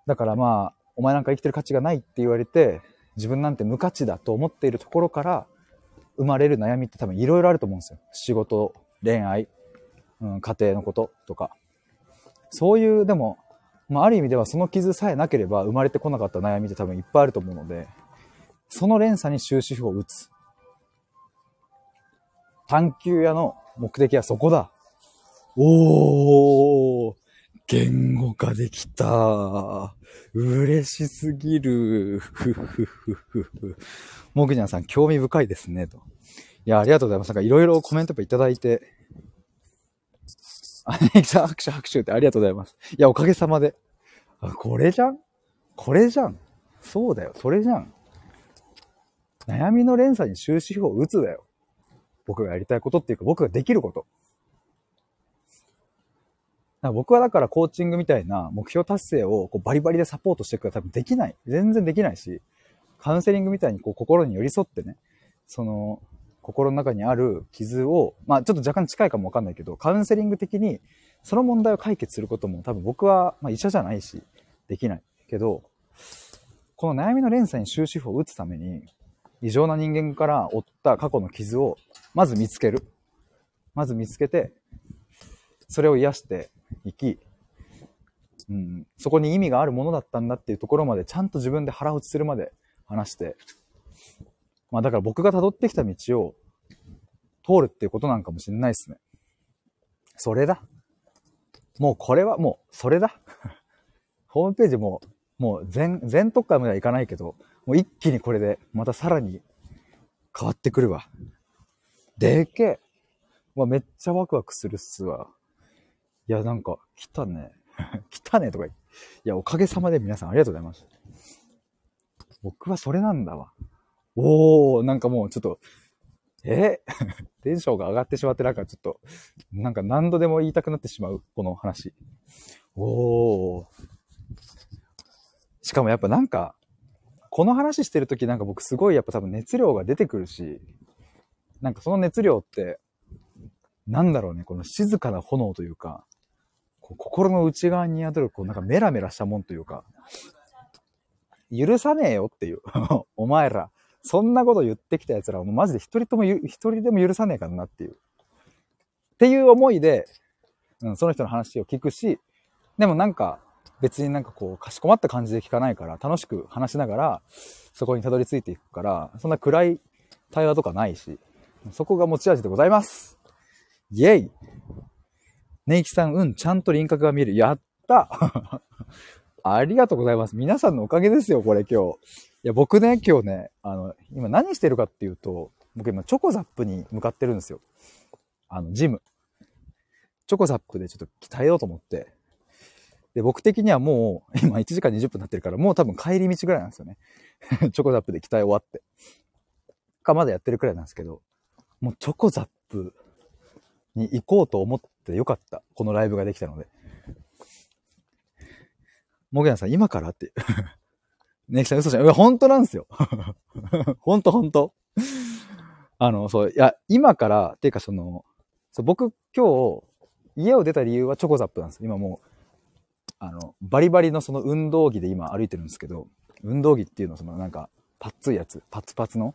だからまあ、お前なんか生きてる価値がないって言われて、自分なんて無価値だと思っているところから生まれる悩みって多分いろいろあると思うんですよ。仕事、恋愛、うん、家庭のこととか。そういう、でも、まあ、ある意味ではその傷さえなければ生まれてこなかった悩みって多分いっぱいあると思うので、その連鎖に終止符を打つ。探求屋の目的はそこだ。おー、言語化できた。嬉しすぎる。ふふふふ。もぐにゃんさん、興味深いですね。と。いや、ありがとうございます。なんかいろいろコメントいただいて、あ、ネギさん拍手拍手ってありがとうございます。いや、おかげさまで。あ、これじゃん？これじゃん？そうだよ、それじゃん。悩みの連鎖に終止符を打つだよ。僕がやりたいことっていうか、僕ができること。僕はだからコーチングみたいな目標達成をこうバリバリでサポートしていくから多分できない。全然できないし、カウンセリングみたいにこう心に寄り添ってね、その心の中にある傷を、まあちょっと若干近いかもわかんないけど、カウンセリング的にその問題を解決することも多分僕は、まあ、医者じゃないし、できない。けど、この悩みの連鎖に終止符を打つために、異常な人間から負った過去の傷を、まず見つける。まず見つけて、それを癒していき、うん、そこに意味があるものだったんだっていうところまで、ちゃんと自分で腹落ちするまで話して、まあだから僕が辿ってきた道を通るっていうことなんかもしれないですね。それだ。もうこれはもうそれだ。ホームページももう全、全特化まではいかないけど、もう一気にこれでまたさらに変わってくるわ。でけえ。わ、めっちゃワクワクするっすわ。いや、なんか、来たね。来たねとか言って。いや、おかげさまで皆さんありがとうございます。僕はそれなんだわ。おー、なんかもうちょっと、え？テンションが上がってしまって、なんかちょっと、なんか何度でも言いたくなってしまう、この話。おー。しかもやっぱなんか、この話してるときなんか僕すごいやっぱ多分熱量が出てくるし、なんかその熱量って、なんだろうね、この静かな炎というか、こう心の内側に宿る、こうなんかメラメラしたもんというか、許さねえよっていう。お前ら、そんなこと言ってきた奴らはもうマジで一人とも、一人でも許さねえからなっていう。っていう思いで、うん、その人の話を聞くし、でもなんか、別になんかこう、かしこまった感じで聞かないから、楽しく話しながら、そこにたどり着いていくから、そんな暗い対話とかないし、そこが持ち味でございます。イェイネイキさん、うん、ちゃんと輪郭が見える。やった ありがとうございます。皆さんのおかげですよ、これ今日。や、僕ね、今日ね、あの、今何してるかっていうと、僕今チョコザップに向かってるんですよ。あの、ジム。チョコザップでちょっと鍛えようと思って。で、僕的にはもう、今1時間20分経ってるから、もう多分帰り道ぐらいなんですよね。チョコザップで鍛え終わって。か、まだやってるくらいなんですけど、もうチョコザップに行こうと思ってよかった。このライブができたので。もげなさん、今からって。ねきさん嘘じゃん。いや、本当なんですよ。本当本当あの、そう、いや、今から、っていうかその、そう僕今日、家を出た理由はチョコザップなんですよ。今もう、あの、バリバリのその運動着で今歩いてるんですけど、運動着っていうのはそのなんか、パッツいやつ、パツパツの、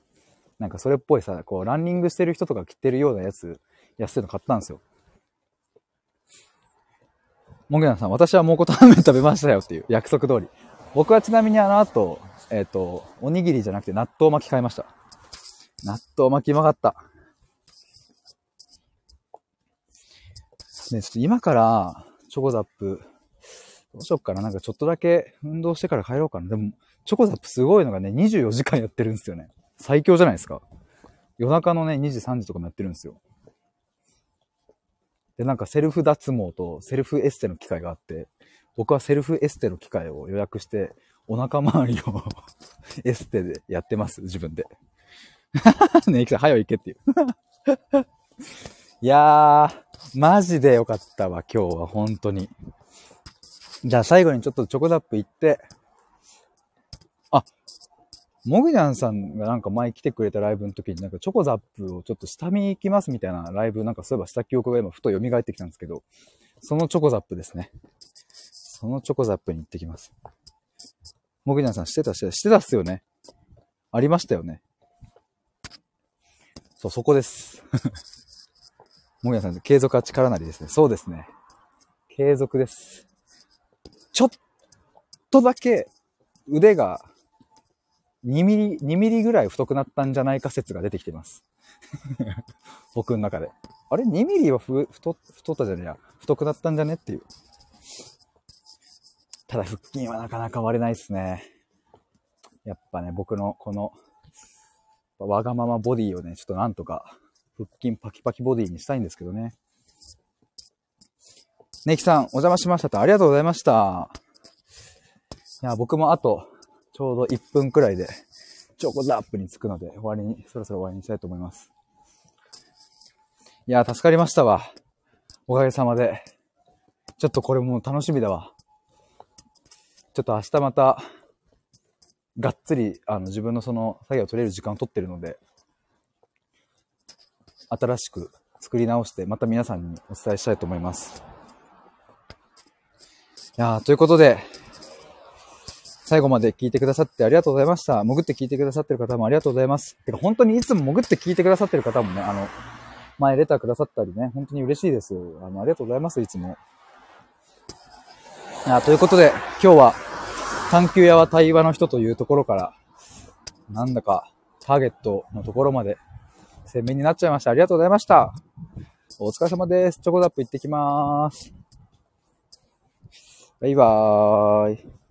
なんかそれっぽいさ、こう、ランニングしてる人とか着てるようなやつ、安いの買ったんですよ。もげなさん、私は蒙古タンメン食べましたよっていう約束通り。僕はちなみにあの後、えっ、ー、と、おにぎりじゃなくて納豆巻き買いました。納豆巻きうまかった。ね、ちょっと今から、チョコザップ、どうしよっかな。なんかちょっとだけ運動してから帰ろうかな。でも、チョコザップすごいのがね、24時間やってるんですよね。最強じゃないですか。夜中のね、2時、3時とかもやってるんですよ。で、なんかセルフ脱毛とセルフエステの機械があって、僕はセルフエステの機械を予約して、お腹周りを エステでやってます、自分で。ねえ、きさん、早いけっていういやー、マジでよかったわ、今日は、本当に。じゃあ最後にちょっとチョコザップ行って、あ、モグジャンさんがなんか前来てくれたライブの時になんかチョコザップをちょっと下見行きますみたいなライブなんかそういえばした記憶が今ふと蘇ってきたんですけど、そのチョコザップですね。そのチョコザップに行ってきます。モグジャンさんしてたしてた、してたっすよね。ありましたよね。そう、そこです。もぐやさん、継続は力なりですね。そうですね。継続です。ちょっとだけ腕が2ミリ、2ミリぐらい太くなったんじゃないか説が出てきてます。僕の中で。あれ ?2 ミリは太太ったじゃねえや。太くなったんじゃねっていう。ただ腹筋はなかなか割れないっすね。やっぱね、僕のこのわがままボディをね、ちょっとなんとか、腹筋パキパキボディにしたいんですけどね。ネキさん、お邪魔しましたと、ありがとうございました。いや、僕もあと、ちょうど1分くらいで、チョコザップに着くので、終わりに、そろそろ終わりにしたいと思います。いや、助かりましたわ。おかげさまで。ちょっとこれも楽しみだわ。ちょっと明日また、がっつり、あの、自分のその作業を取れる時間を取ってるので、新しく作り直して、また皆さんにお伝えしたいと思います。いやということで、最後まで聞いてくださってありがとうございました。潜って聞いてくださってる方もありがとうございます。てか、本当にいつも潜って聞いてくださってる方もね、あの、前レターくださったりね、本当に嬉しいです。あの、ありがとうございます、いつも。あということで、今日は、探求屋は対話の人というところから、なんだかターゲットのところまで鮮明になっちゃいました。ありがとうございました。お疲れ様です。チョコザップ行ってきまーす。バイバーイ。